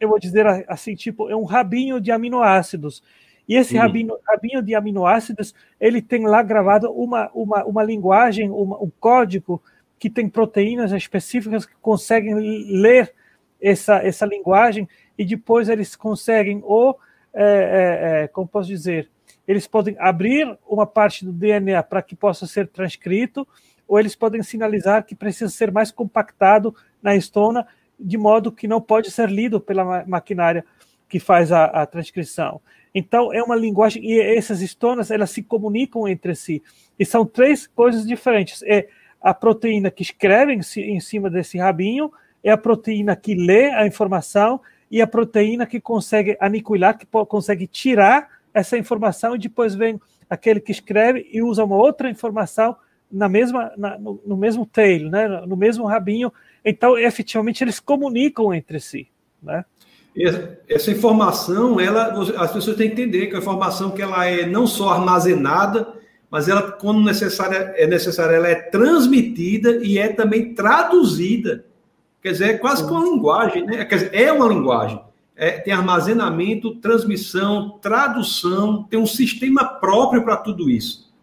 eu vou dizer assim, tipo, é um rabinho de aminoácidos. E esse uhum. rabinho, rabinho de aminoácidos, ele tem lá gravado uma, uma, uma linguagem, uma, um código que tem proteínas específicas que conseguem ler essa, essa linguagem e depois eles conseguem, ou, é, é, é como posso dizer, eles podem abrir uma parte do DNA para que possa ser transcrito, ou eles podem sinalizar que precisa ser mais compactado na estona, de modo que não pode ser lido pela maquinária que faz a, a transcrição. Então, é uma linguagem, e essas estonas, elas se comunicam entre si. E são três coisas diferentes. É a proteína que escreve em cima desse rabinho, é a proteína que lê a informação e a proteína que consegue aniquilar, que consegue tirar essa informação e depois vem aquele que escreve e usa uma outra informação na mesma, na, no, no, mesmo tail, né, no mesmo rabinho. Então, efetivamente, eles comunicam entre si. Né? Essa informação, ela, as pessoas têm que entender que a informação que ela é não só armazenada, mas ela, quando necessária, é necessária, ela é transmitida e é também traduzida. Quer dizer, é quase que uma linguagem, né? Quer dizer, é uma linguagem é, tem armazenamento, transmissão, tradução, tem um sistema próprio para tudo isso.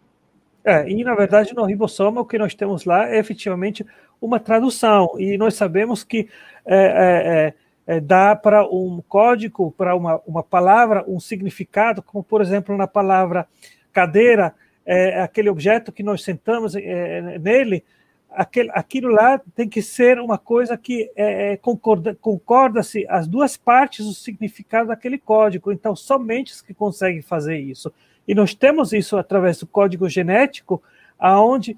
É, e na verdade no ribossoma o que nós temos lá é efetivamente uma tradução, e nós sabemos que é, é, é, é dá para um código, para uma, uma palavra, um significado, como por exemplo na palavra cadeira, é, aquele objeto que nós sentamos nele, aquele, aquilo lá tem que ser uma coisa que é, é concorda, concorda-se as duas partes do significado daquele código. Então, somente os que conseguem fazer isso. E nós temos isso através do código genético, aonde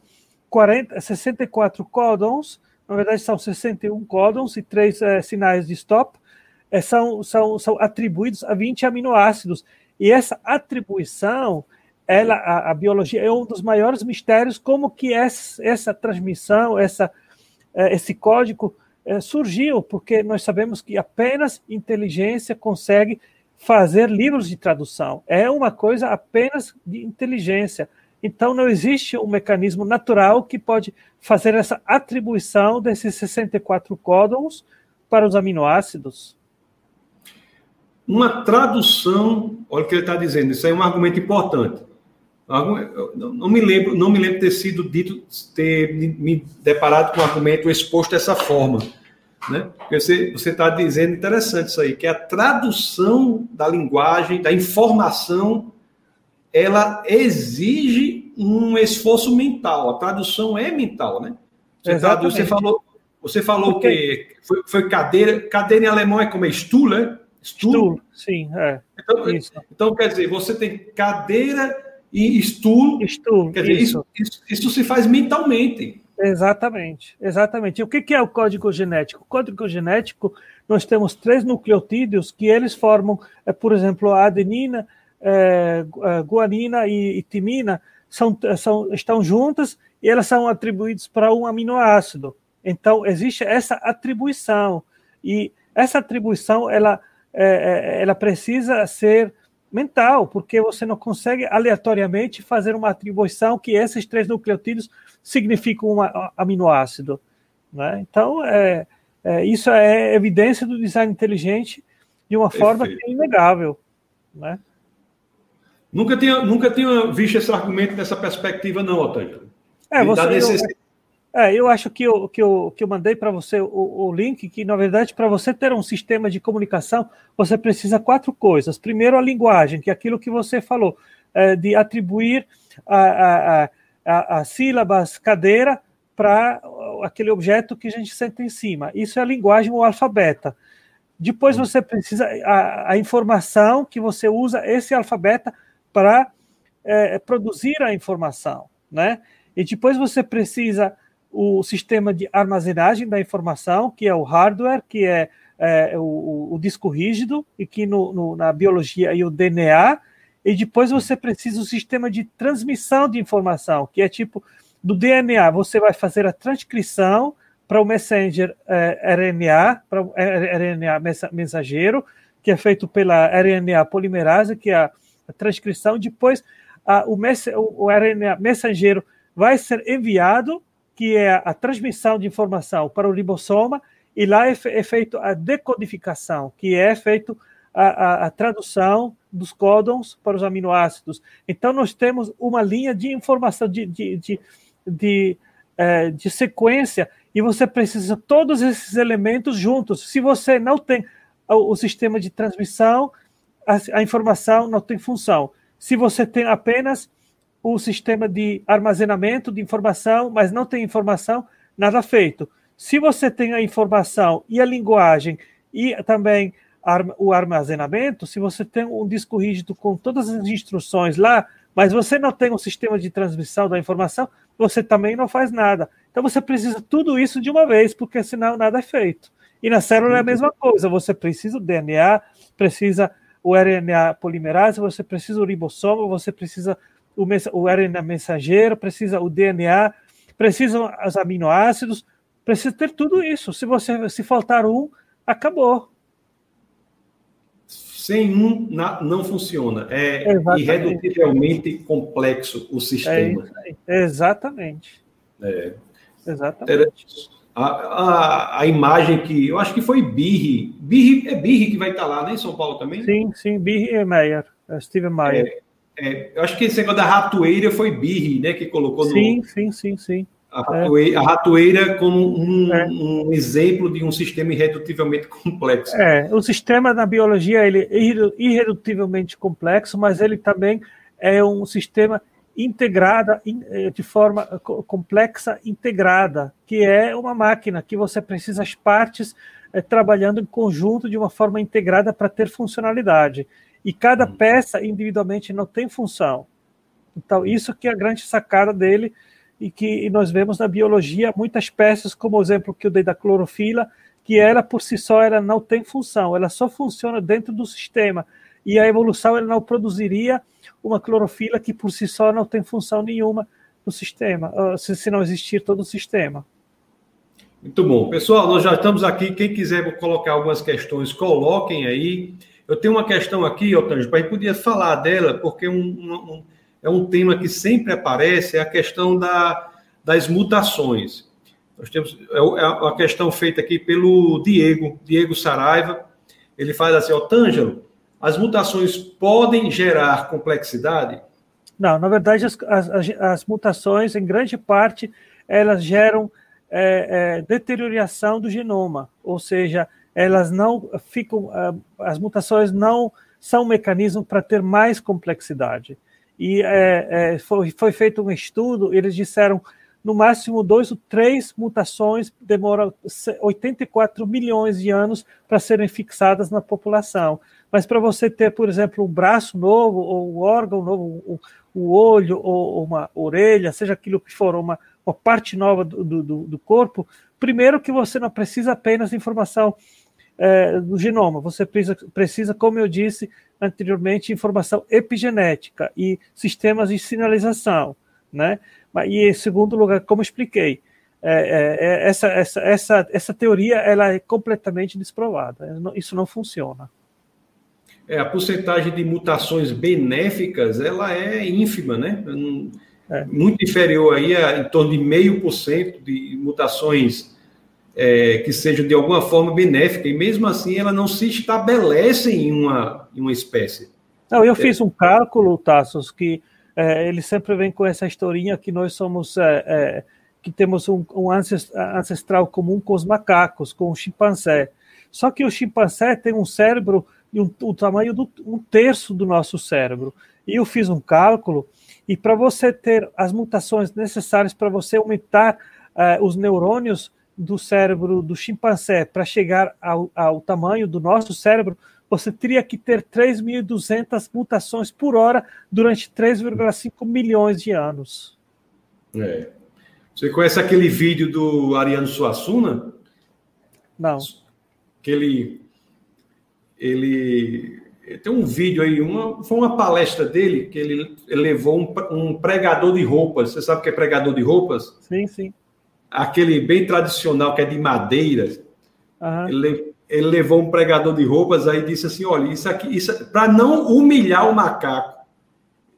40, 64 códons, na verdade são 61 códons e três é, sinais de stop, é, são, são, são atribuídos a 20 aminoácidos. E essa atribuição ela, a, a, biologia é um dos maiores mistérios, como que essa, essa transmissão, essa, é, esse código é, surgiu, porque nós sabemos que apenas inteligência consegue fazer livros de tradução. É uma coisa apenas de inteligência. Então, não existe um mecanismo natural que pode fazer essa atribuição desses 64 códons para os aminoácidos. uma tradução, olha o que ele está dizendo, isso é um argumento importante. Não me lembro, não me lembro ter sido dito, ter me deparado com um argumento exposto dessa forma, né? Porque você está dizendo interessante isso aí, que a tradução da linguagem, da informação, ela exige um esforço mental. A tradução é mental, né? Você, traduz, você falou, você falou que foi, foi, cadeira, cadeira em alemão é como é Stuhl, né? Stuhl, Stuhl sim, é. Então, então, quer dizer, você tem cadeira e. Stuhl quer dizer, isso. Isso, isso, isso se faz mentalmente. Exatamente, exatamente. E o que é o código genético? O código genético, nós temos três nucleotídeos que eles formam, é, por exemplo, a adenina, é, a guanina e, e timina são, são, estão juntas e elas são atribuídas para um aminoácido. Então, existe essa atribuição. E essa atribuição, ela, é, é ela precisa ser mental, porque você não consegue aleatoriamente fazer uma atribuição que esses três nucleotídeos significam um aminoácido. Né? Então, é, é, isso é evidência do design inteligente de uma Perfeito. forma que é inegável. Né? Nunca tinha, nunca tinha visto esse argumento dessa perspectiva, não, Otávio. É, você, necess... É, eu acho que eu, que eu, que eu mandei para você o, o, link, que na verdade, para você ter um sistema de comunicação, você precisa quatro coisas. Primeiro, a linguagem, que é aquilo que você falou, é, de atribuir a, a, a, a sílabas cadeira para aquele objeto que a gente senta em cima. Isso é a linguagem ou alfabeta. Depois você precisa a, a informação que você usa esse alfabeto para é, produzir a informação, né? E depois você precisa o sistema de armazenagem da informação, que é o hardware, que é, é o, o, disco rígido, e que no, no, na biologia é o DNA, e depois você precisa do sistema de transmissão de informação, que é tipo do DNA, você vai fazer a transcrição para o messenger é, RNA, para o RNA mensageiro, que é feito pela RNA polimerase, que é a, a transcrição, depois a, o, o, o RNA mensageiro vai ser enviado que é a transmissão de informação para o ribossoma, e lá é, é feito a decodificação, que é feito a, a, a, tradução dos códons para os aminoácidos. Então, nós temos uma linha de informação, de, de, de, de, é, de sequência, e você precisa todos esses elementos juntos. Se você não tem o, o sistema de transmissão, a, a informação não tem função. Se você tem apenas o sistema de armazenamento de informação, mas não tem informação, nada feito. Se você tem a informação e a linguagem e também o armazenamento, se você tem um disco rígido com todas as instruções lá, mas você não tem um sistema de transmissão da informação, você também não faz nada. Então você precisa tudo isso de uma vez, porque senão nada é feito. E na célula é a mesma coisa, você precisa do DNA, precisa o RNA polimerase, você precisa o ribossoma, você precisa o, o RNA mensageiro, precisa o DNA, precisam os aminoácidos, precisa ter tudo isso. Se você se faltar um, acabou. Sem um não funciona. É Exatamente. irredutivelmente complexo o sistema. É Exatamente. É. Exatamente. A, a, a, imagem que eu acho que foi Birri. Birri é Birri que vai estar lá, né, em São Paulo também? Sim, sim, Birri e Meyer, é Steven Meyer. É, é, eu acho que esse negócio da ratoeira foi Birri, né? Que colocou sim, no. Sim, sim, sim, A ratoeira, é. a ratoeira como um, é. um, exemplo de um sistema irredutivelmente complexo. É, o sistema na biologia ele é irredutivelmente complexo, mas ele também é um sistema integrada é, de forma complexa integrada, que é uma máquina que você precisa as partes é, trabalhando em conjunto de uma forma integrada para ter funcionalidade e cada uhum. peça individualmente não tem função. Então, isso que é a grande sacada dele e que nós vemos na biologia muitas peças, como o exemplo que eu dei da clorofila, que ela por si só ela não tem função, ela só funciona dentro do sistema. E a evolução ela não produziria uma clorofila que por si só não tem função nenhuma no sistema, ah, se não existir todo o sistema. Muito bom. Pessoal, nós já estamos aqui. Quem quiser colocar algumas questões, coloquem aí. Eu tenho uma questão aqui, Otânio, a gente podia falar dela, porque um, um, é um tema que sempre aparece, é a questão da, das mutações. Nós temos é, é uma questão feita aqui pelo Diego, Diego Saraiva. Ele faz assim, Otângelo, as mutações podem gerar complexidade? Não, na verdade, as, as, as mutações, em grande parte, elas geram é, é, deterioração do genoma, ou seja, elas não ficam, as mutações não são um mecanismo para ter mais complexidade. E é, é, foi, foi, feito um estudo, eles disseram no máximo dois ou três mutações demoram 84 milhões de anos para serem fixadas na população. Mas para você ter, por exemplo, um braço novo, ou um órgão novo, o, o olho, ou uma orelha, seja aquilo que for, uma, uma parte nova do, do, do corpo, primeiro que você não precisa apenas de informação é, do genoma, você precisa, precisa, como eu disse anteriormente, informação epigenética e sistemas de sinalização, né? E em segundo lugar, como expliquei, é, é, é essa, essa, essa, essa teoria ela é completamente desprovada, isso não funciona. É, a porcentagem de mutações benéficas ela é ínfima, né? É. Muito inferior aí a em torno de meio por cento de mutações é, que sejam de alguma forma benéfica, e mesmo assim ela não se estabelece em uma, em uma espécie. Não, eu é. fiz um cálculo, Tassos, que é, ele sempre vem com essa historinha que nós somos, é, é, que temos um, um, ancestral comum com os macacos, com o chimpanzé. Só que o chimpanzé tem um cérebro e um, o tamanho do um terço do nosso cérebro. E eu fiz um cálculo, e para você ter as mutações necessárias para você aumentar uh, os neurônios do cérebro do chimpanzé para chegar ao, ao tamanho do nosso cérebro, você teria que ter 3.200 mutações por hora durante 3,5 milhões de anos. É. Você conhece aquele vídeo do Ariano Suassuna? Não. Que ele, ele tem um vídeo aí, uma, foi uma palestra dele que ele, levou um, um pregador de roupas. Você sabe o que é pregador de roupas? Sim, sim aquele bem tradicional que é de madeira. Uhum. Ele, ele, levou um pregador de roupas aí disse assim: olha, isso aqui, isso para não humilhar o macaco.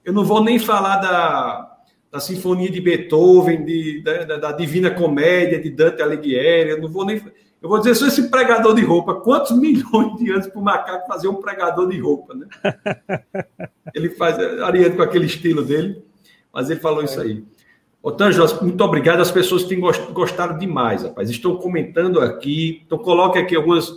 Eu não vou nem falar da, da Sinfonia de Beethoven, de, da, da Divina Comédia de Dante Alighieri. Eu não vou nem. Eu vou dizer só esse pregador de roupa. Quantos milhões de anos para o macaco fazer um pregador de roupa, né? ele faz Ariano com aquele estilo dele, mas ele falou é. isso aí. Otângela, muito obrigado. As pessoas têm gostado demais, rapaz. Estão comentando aqui. Então, coloque aqui algumas.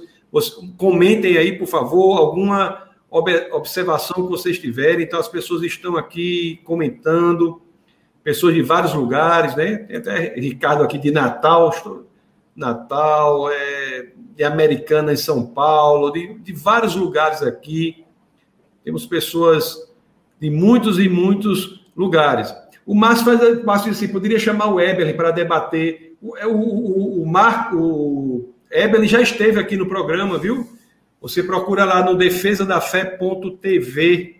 Comentem aí, por favor, alguma observação que vocês tiverem. Então, as pessoas estão aqui comentando. Pessoas de vários lugares, né? Tem até Ricardo aqui de Natal, Natal, é, de Americana em São Paulo, de, de vários lugares aqui. Temos pessoas de muitos e muitos lugares. O Márcio faz Márcio assim, poderia chamar o Eberlin para debater. O, o, o, o, Mar, o Eberlin já esteve aqui no programa, viu? Você procura lá no defesadafé.tv,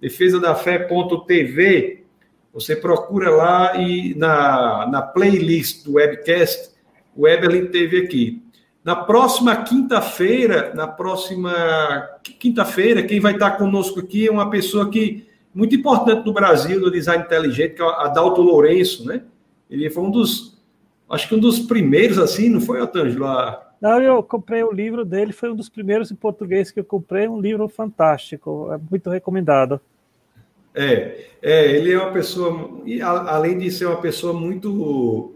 defesadafé.tv, você procura lá e na, na playlist do webcast, o Eberlin teve aqui. Na próxima quinta-feira, na próxima quinta-feira, quem vai estar conosco aqui é uma pessoa que muito importante no Brasil, no design inteligente, que é o Adalto Lourenço, né? Ele foi um dos, acho que um dos primeiros, assim, não foi, Otângelo? Não, eu comprei o livro dele, foi um dos primeiros em português que eu comprei, um livro fantástico, é muito recomendado. É, é ele é uma pessoa, e além de ser uma pessoa muito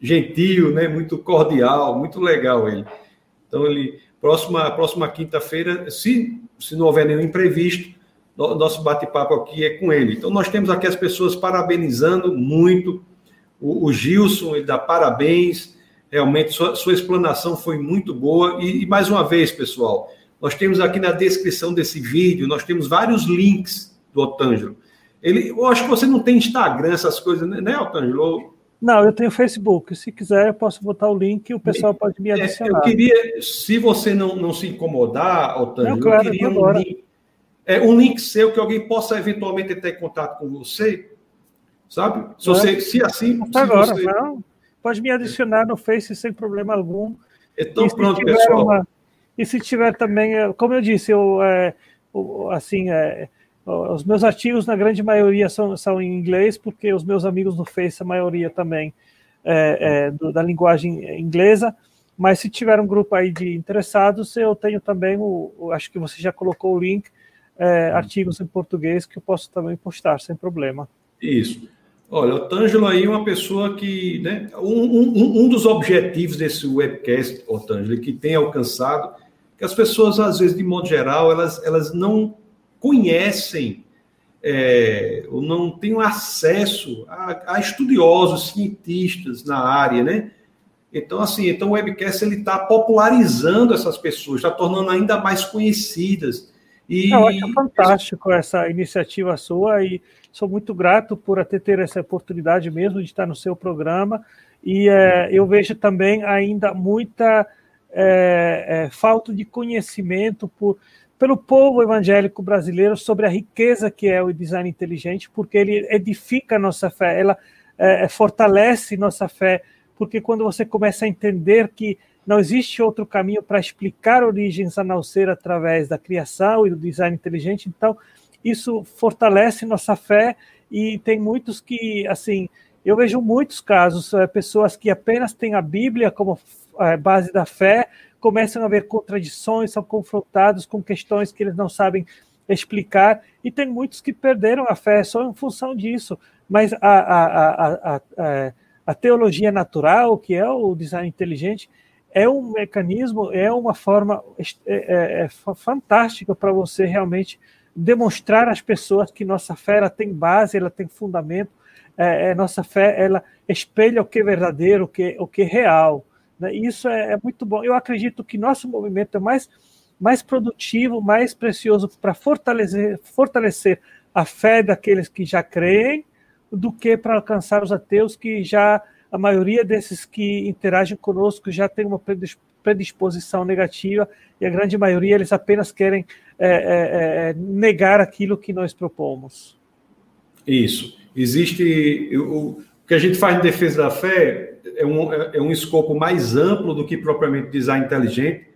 gentil, né, muito cordial, muito legal ele. Então, ele, próxima, próxima quinta-feira, se, se não houver nenhum imprevisto, nosso bate-papo aqui é com ele. Então, nós temos aqui as pessoas parabenizando muito. O, o Gilson, ele dá parabéns. Realmente, sua, sua explanação foi muito boa. E, e, mais uma vez, pessoal, nós temos aqui na descrição desse vídeo, nós temos vários links do Otângelo. Ele, eu acho que você não tem Instagram, essas coisas, né, né Otângelo? Não, eu tenho Facebook. Se quiser, eu posso botar o link e o pessoal pode me adicionar. É, eu queria, se você não, não se incomodar, Otângelo, não, claro, eu queria um link é, um link seu que alguém possa eventualmente ter contato com você, sabe? Se, você, se assim. Se agora, você... não. Pode me adicionar no Face sem problema algum. Então, pronto, pessoal. Uma... E se tiver também, como eu disse, eu, é, assim, é, os meus artigos, na grande maioria, são, são em inglês, porque os meus amigos no Face, a maioria também é, é do, da linguagem inglesa. Mas se tiver um grupo aí de interessados, eu tenho também o, o acho que você já colocou o link, é, artigos em português que eu posso também postar sem problema. Isso. Olha, o Tângelo aí é uma pessoa que, né, um, um, um dos objetivos desse webcast, o Tângelo, que tem alcançado, que as pessoas, às vezes, de modo geral, elas, elas não conhecem é, ou não têm acesso a, a, estudiosos, cientistas na área, né? Então, assim, então o webcast ele está popularizando essas pessoas, está tornando ainda mais conhecidas. E... Eu acho fantástico essa iniciativa sua e sou muito grato por ter, ter essa oportunidade mesmo de estar no seu programa. E é, eu vejo também ainda muita é, é, falta de conhecimento por, pelo povo evangélico brasileiro sobre a riqueza que é o design inteligente, porque ele edifica a nossa fé, ela fortalece nossa fé, porque quando você começa a entender que não existe outro caminho para explicar origens a não ser através da criação e do design inteligente, então isso fortalece nossa fé e tem muitos que, assim, eu vejo muitos casos, é, pessoas que apenas têm a Bíblia como é, base da fé, começam a ver contradições, são confrontados com questões que eles não sabem explicar, e tem muitos que perderam a fé só em função disso. Mas a, a, a, a, a teologia natural, que é o design inteligente, é um mecanismo, é uma forma é, é, é fantástica para você realmente demonstrar às pessoas que nossa fé ela tem base, ela tem fundamento, é, é, nossa fé ela espelha o que é verdadeiro, o que, o que é real. Né? Isso é, é, muito bom. Eu acredito que nosso movimento é mais, mais produtivo, mais precioso para fortalecer, fortalecer a fé daqueles que já creem do que para alcançar os ateus que já a maioria desses que interagem conosco já tem uma predisposição negativa e a grande maioria eles apenas querem é, é, é, negar aquilo que nós propomos. Isso. Existe o, que a gente faz em defesa da fé é um, é, é um escopo mais amplo do que propriamente design inteligente,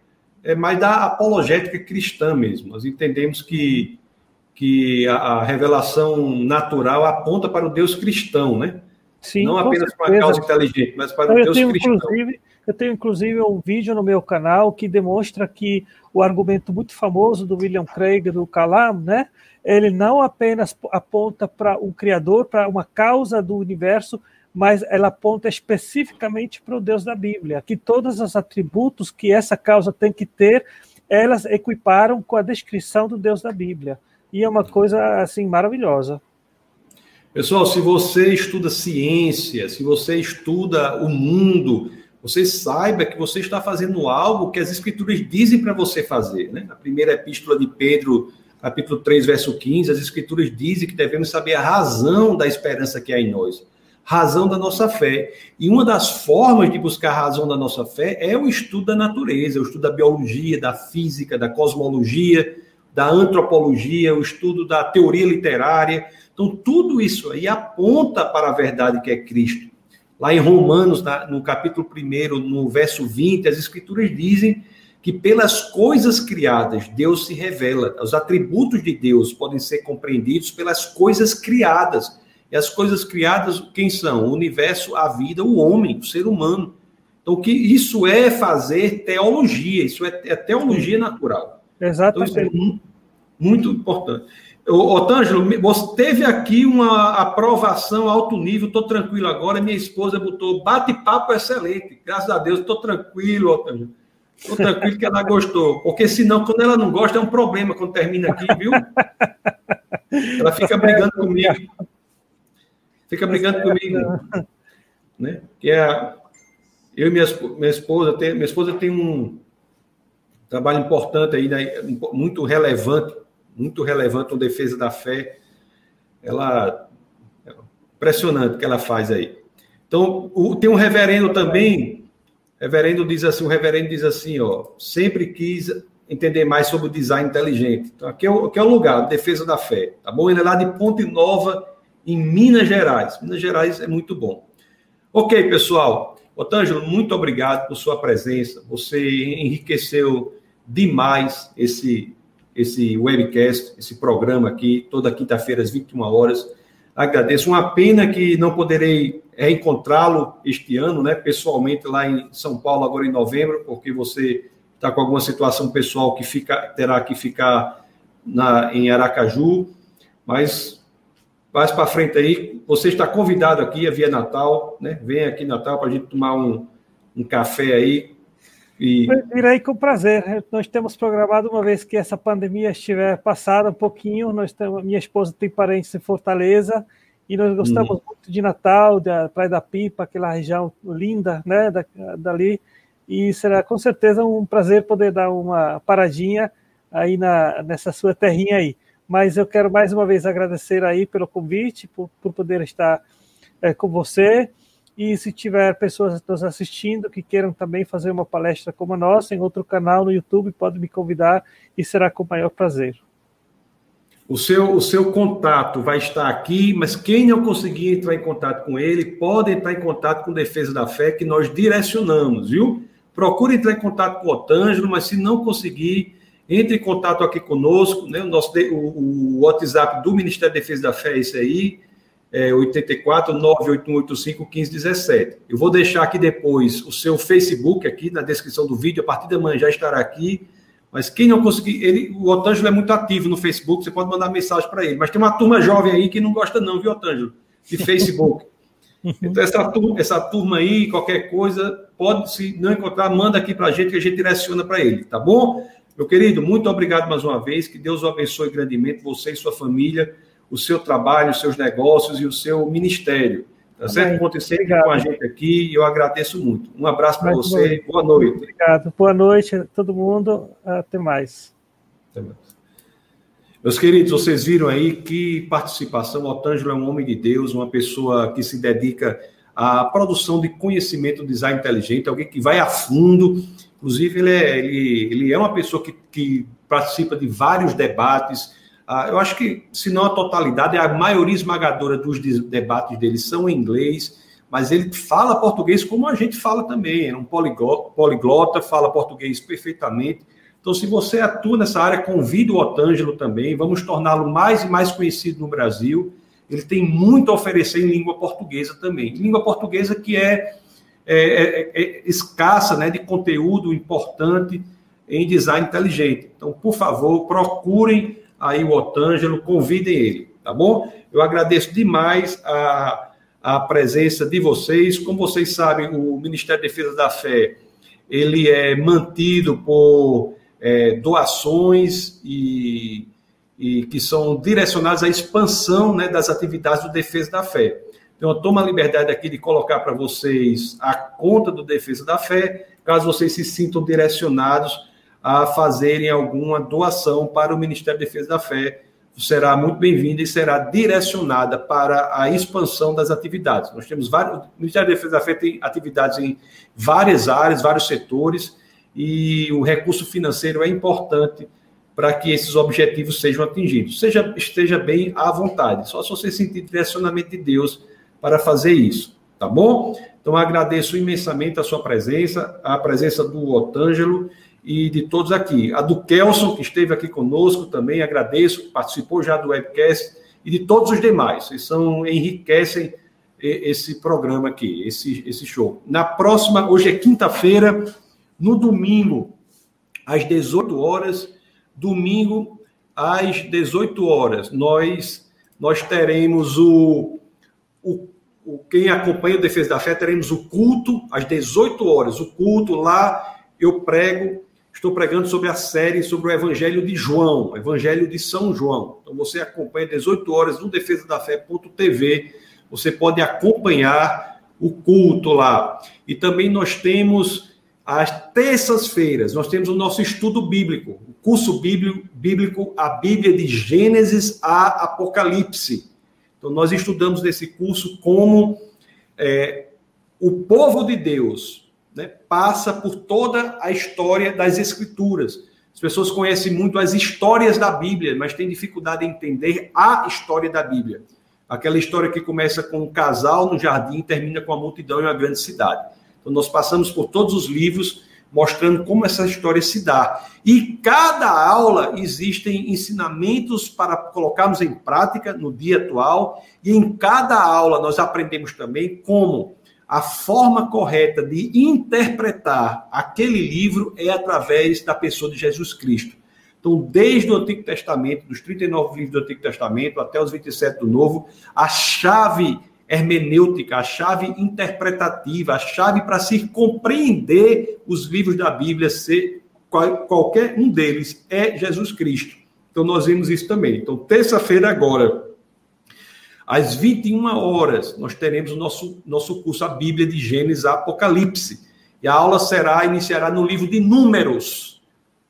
é mais da apologética cristã mesmo. Nós entendemos que que a, a revelação natural aponta para o Deus cristão, né? Sim, não apenas para a causa inteligente, mas para o Deus cristão. Eu tenho, inclusive, um vídeo no meu canal que demonstra que o argumento muito famoso do William Craig, do Calam, né? Ele não apenas aponta para um criador, para uma causa do universo, mas ela aponta especificamente para o Deus da Bíblia, que todos os atributos que essa causa tem que ter, elas equiparam com a descrição do Deus da Bíblia. E é uma coisa assim maravilhosa. Pessoal, se você estuda ciência, se você estuda o mundo, você saiba que você está fazendo algo que as escrituras dizem para você fazer. Né? Na primeira epístola de Pedro, capítulo 3, verso 15, as escrituras dizem que devemos saber a razão da esperança que há em nós, razão da nossa fé. E uma das formas de buscar a razão da nossa fé é o estudo da natureza, o estudo da biologia, da física, da cosmologia, da antropologia, o estudo da teoria literária. Então, tudo isso aí aponta para a verdade que é Cristo. Lá em Romanos, no capítulo 1, no verso 20, as escrituras dizem que pelas coisas criadas Deus se revela. Os atributos de Deus podem ser compreendidos pelas coisas criadas. E as coisas criadas, quem são? O universo, a vida, o homem, o ser humano. Então, que isso é fazer teologia, isso é, é teologia natural. Exatamente. Então, isso é muito, muito importante. Otângelo, você teve aqui uma aprovação alto nível, estou tranquilo agora. Minha esposa botou bate-papo excelente. Graças a Deus, estou tranquilo, Otângelo. Estou tranquilo que ela gostou. Porque senão, quando ela não gosta, é um problema quando termina aqui, viu? Ela fica brigando comigo. Fica brigando comigo. Né? Que é, eu e minha, minha esposa, tem, minha esposa tem um trabalho importante aí, né, muito relevante muito relevante no defesa da fé. Ela impressionante o que ela faz aí. Então, o, tem um reverendo também, reverendo diz assim, o reverendo diz assim, ó, sempre quis entender mais sobre o design inteligente. Então, aqui é o, aqui é o lugar, defesa da fé, tá bom? Ele é lá de Ponte Nova, em Minas Gerais. Minas Gerais é muito bom. Ok, pessoal. Otângelo, muito obrigado por sua presença. Você enriqueceu demais esse esse webcast, esse programa aqui, toda quinta-feira às 21 horas. Agradeço. Uma pena que não poderei reencontrá-lo este ano, né, pessoalmente lá em São Paulo, agora em novembro, porque você está com alguma situação pessoal que fica, terá que ficar na, em Aracaju, mas mais para frente aí, você está convidado aqui a Via Natal, né? Vem aqui Natal para a gente tomar um, um café aí. E... Com prazer. Nós temos programado, uma vez que essa pandemia estiver passada um pouquinho, nós temos, minha esposa tem parentes em Fortaleza, e nós gostamos hum. muito de Natal, da Praia da Pipa, aquela região linda, né, da, dali, e será com certeza um prazer poder dar uma paradinha aí na, nessa sua terrinha aí. Mas eu quero mais uma vez agradecer aí pelo convite, por, por poder estar é, com você. E se tiver pessoas nos assistindo que queiram também fazer uma palestra como a nossa em outro canal no YouTube, pode me convidar e será com o maior prazer. O seu, o seu contato vai estar aqui, mas quem não conseguir entrar em contato com ele, pode entrar em contato com Defesa da Fé, que nós direcionamos, viu? Procure entrar em contato com o Otângelo, mas se não conseguir, entre em contato aqui conosco, né? O, nosso, o, o WhatsApp do Ministério da Defesa da Fé é esse aí, é 84 98185 1517. Eu vou deixar aqui depois o seu Facebook aqui na descrição do vídeo, a partir da manhã já estará aqui. Mas quem não conseguir, ele, o Otângelo é muito ativo no Facebook, você pode mandar mensagem para ele. Mas tem uma turma jovem aí que não gosta não, viu, Otângelo? De Facebook. Então, essa turma, essa turma aí, qualquer coisa, pode, se não encontrar, manda aqui para a gente que a gente direciona para ele, tá bom? Meu querido, muito obrigado mais uma vez. Que Deus o abençoe grandemente, você e sua família, o seu trabalho, os seus negócios e o seu ministério. Tá certo? Conte sempre com a gente aqui e eu agradeço muito. Um abraço para você. Boa noite. Obrigado. Boa noite a todo mundo. Até mais. Até mais. Meus queridos, vocês viram aí que participação. O Otângelo é um homem de Deus, uma pessoa que se dedica à produção de conhecimento do design inteligente, alguém que vai a fundo Inclusive, ele é, ele, ele é uma pessoa que, que participa de vários debates. Ah, eu acho que, se não a totalidade, a maioria esmagadora dos debates dele são em inglês, mas ele fala português como a gente fala também. É um poliglota, fala português perfeitamente. Então, se você atua nessa área, convida o Otângelo também. Vamos torná-lo mais e mais conhecido no Brasil. Ele tem muito a oferecer em língua portuguesa também. Língua portuguesa que é é, é, é, escassa né, de conteúdo importante em design inteligente. Então, por favor, procurem aí o Otângelo, convidem ele, tá bom? Eu agradeço demais a, a presença de vocês. Como vocês sabem, o Ministério da Defesa da Fé, ele é mantido por é, doações e, e que são direcionadas à expansão né, das atividades do Defesa da Fé. Então, eu tomo a liberdade aqui de colocar para vocês a conta do Defesa da Fé, caso vocês se sintam direcionados a fazerem alguma doação para o Ministério da Defesa da Fé. Será muito bem-vinda e será direcionada para a expansão das atividades. Nós temos vários. O Ministério da Defesa da Fé tem atividades em várias áreas, vários setores, e o recurso financeiro é importante para que esses objetivos sejam atingidos. Seja, esteja bem à vontade. Só se você sentir direcionamento de Deus para fazer isso, tá bom? Então agradeço imensamente a sua presença, a presença do Otângelo e de todos aqui. A do Kelson, que esteve aqui conosco também, agradeço, participou já do webcast, e de todos os demais. Vocês são, enriquecem esse programa aqui, esse, esse show. Na próxima, hoje é quinta-feira, no domingo, às 18 horas, domingo, às 18 horas, nós, nós teremos o, o quem acompanha o Defesa da Fé, teremos o culto às 18 horas. O culto lá, eu prego, estou pregando sobre a série sobre o Evangelho de João, Evangelho de São João. Então você acompanha às 18 horas no defesa da fé.tv. Você pode acompanhar o culto lá. E também nós temos às terças-feiras, nós temos o nosso estudo bíblico, o curso bíblico, bíblico A Bíblia de Gênesis a Apocalipse. Então, nós estudamos nesse curso como é, o povo de Deus né, passa por toda a história das Escrituras. As pessoas conhecem muito as histórias da Bíblia, mas têm dificuldade em entender a história da Bíblia. Aquela história que começa com um casal no jardim e termina com a multidão em uma grande cidade. Então, nós passamos por todos os livros mostrando como essa história se dá. E cada aula existem ensinamentos para colocarmos em prática no dia atual, e em cada aula nós aprendemos também como a forma correta de interpretar aquele livro é através da pessoa de Jesus Cristo. Então, desde o Antigo Testamento, dos 39 livros do Antigo Testamento até os 27 do Novo, a chave hermenêutica, a chave interpretativa, a chave para se compreender os livros da Bíblia, ser qualquer um deles é Jesus Cristo. Então nós vimos isso também. Então, terça-feira agora, às 21 horas, nós teremos o nosso, nosso curso A Bíblia de Gênesis a Apocalipse. E a aula será, iniciará no livro de Números.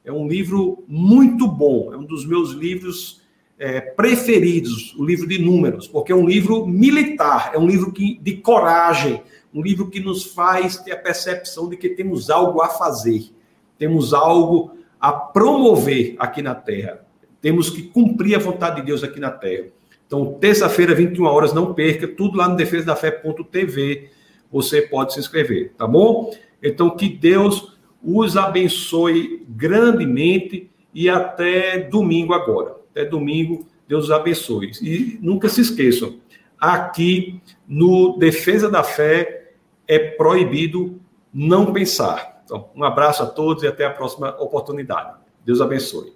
É um livro muito bom, é um dos meus livros é, preferidos, o livro de Números, porque é um livro militar, é um livro que, de coragem, um livro que nos faz ter a percepção de que temos algo a fazer, temos algo a promover aqui na Terra, temos que cumprir a vontade de Deus aqui na Terra. Então, terça-feira, 21 horas, não perca, tudo lá no defesa da fé.tv, você pode se inscrever, tá bom? Então, que Deus os abençoe grandemente e até domingo agora. Até domingo, Deus os abençoe. E nunca se esqueçam, aqui no Defesa da Fé é proibido não pensar. Então, um abraço a todos e até a próxima oportunidade. Deus abençoe.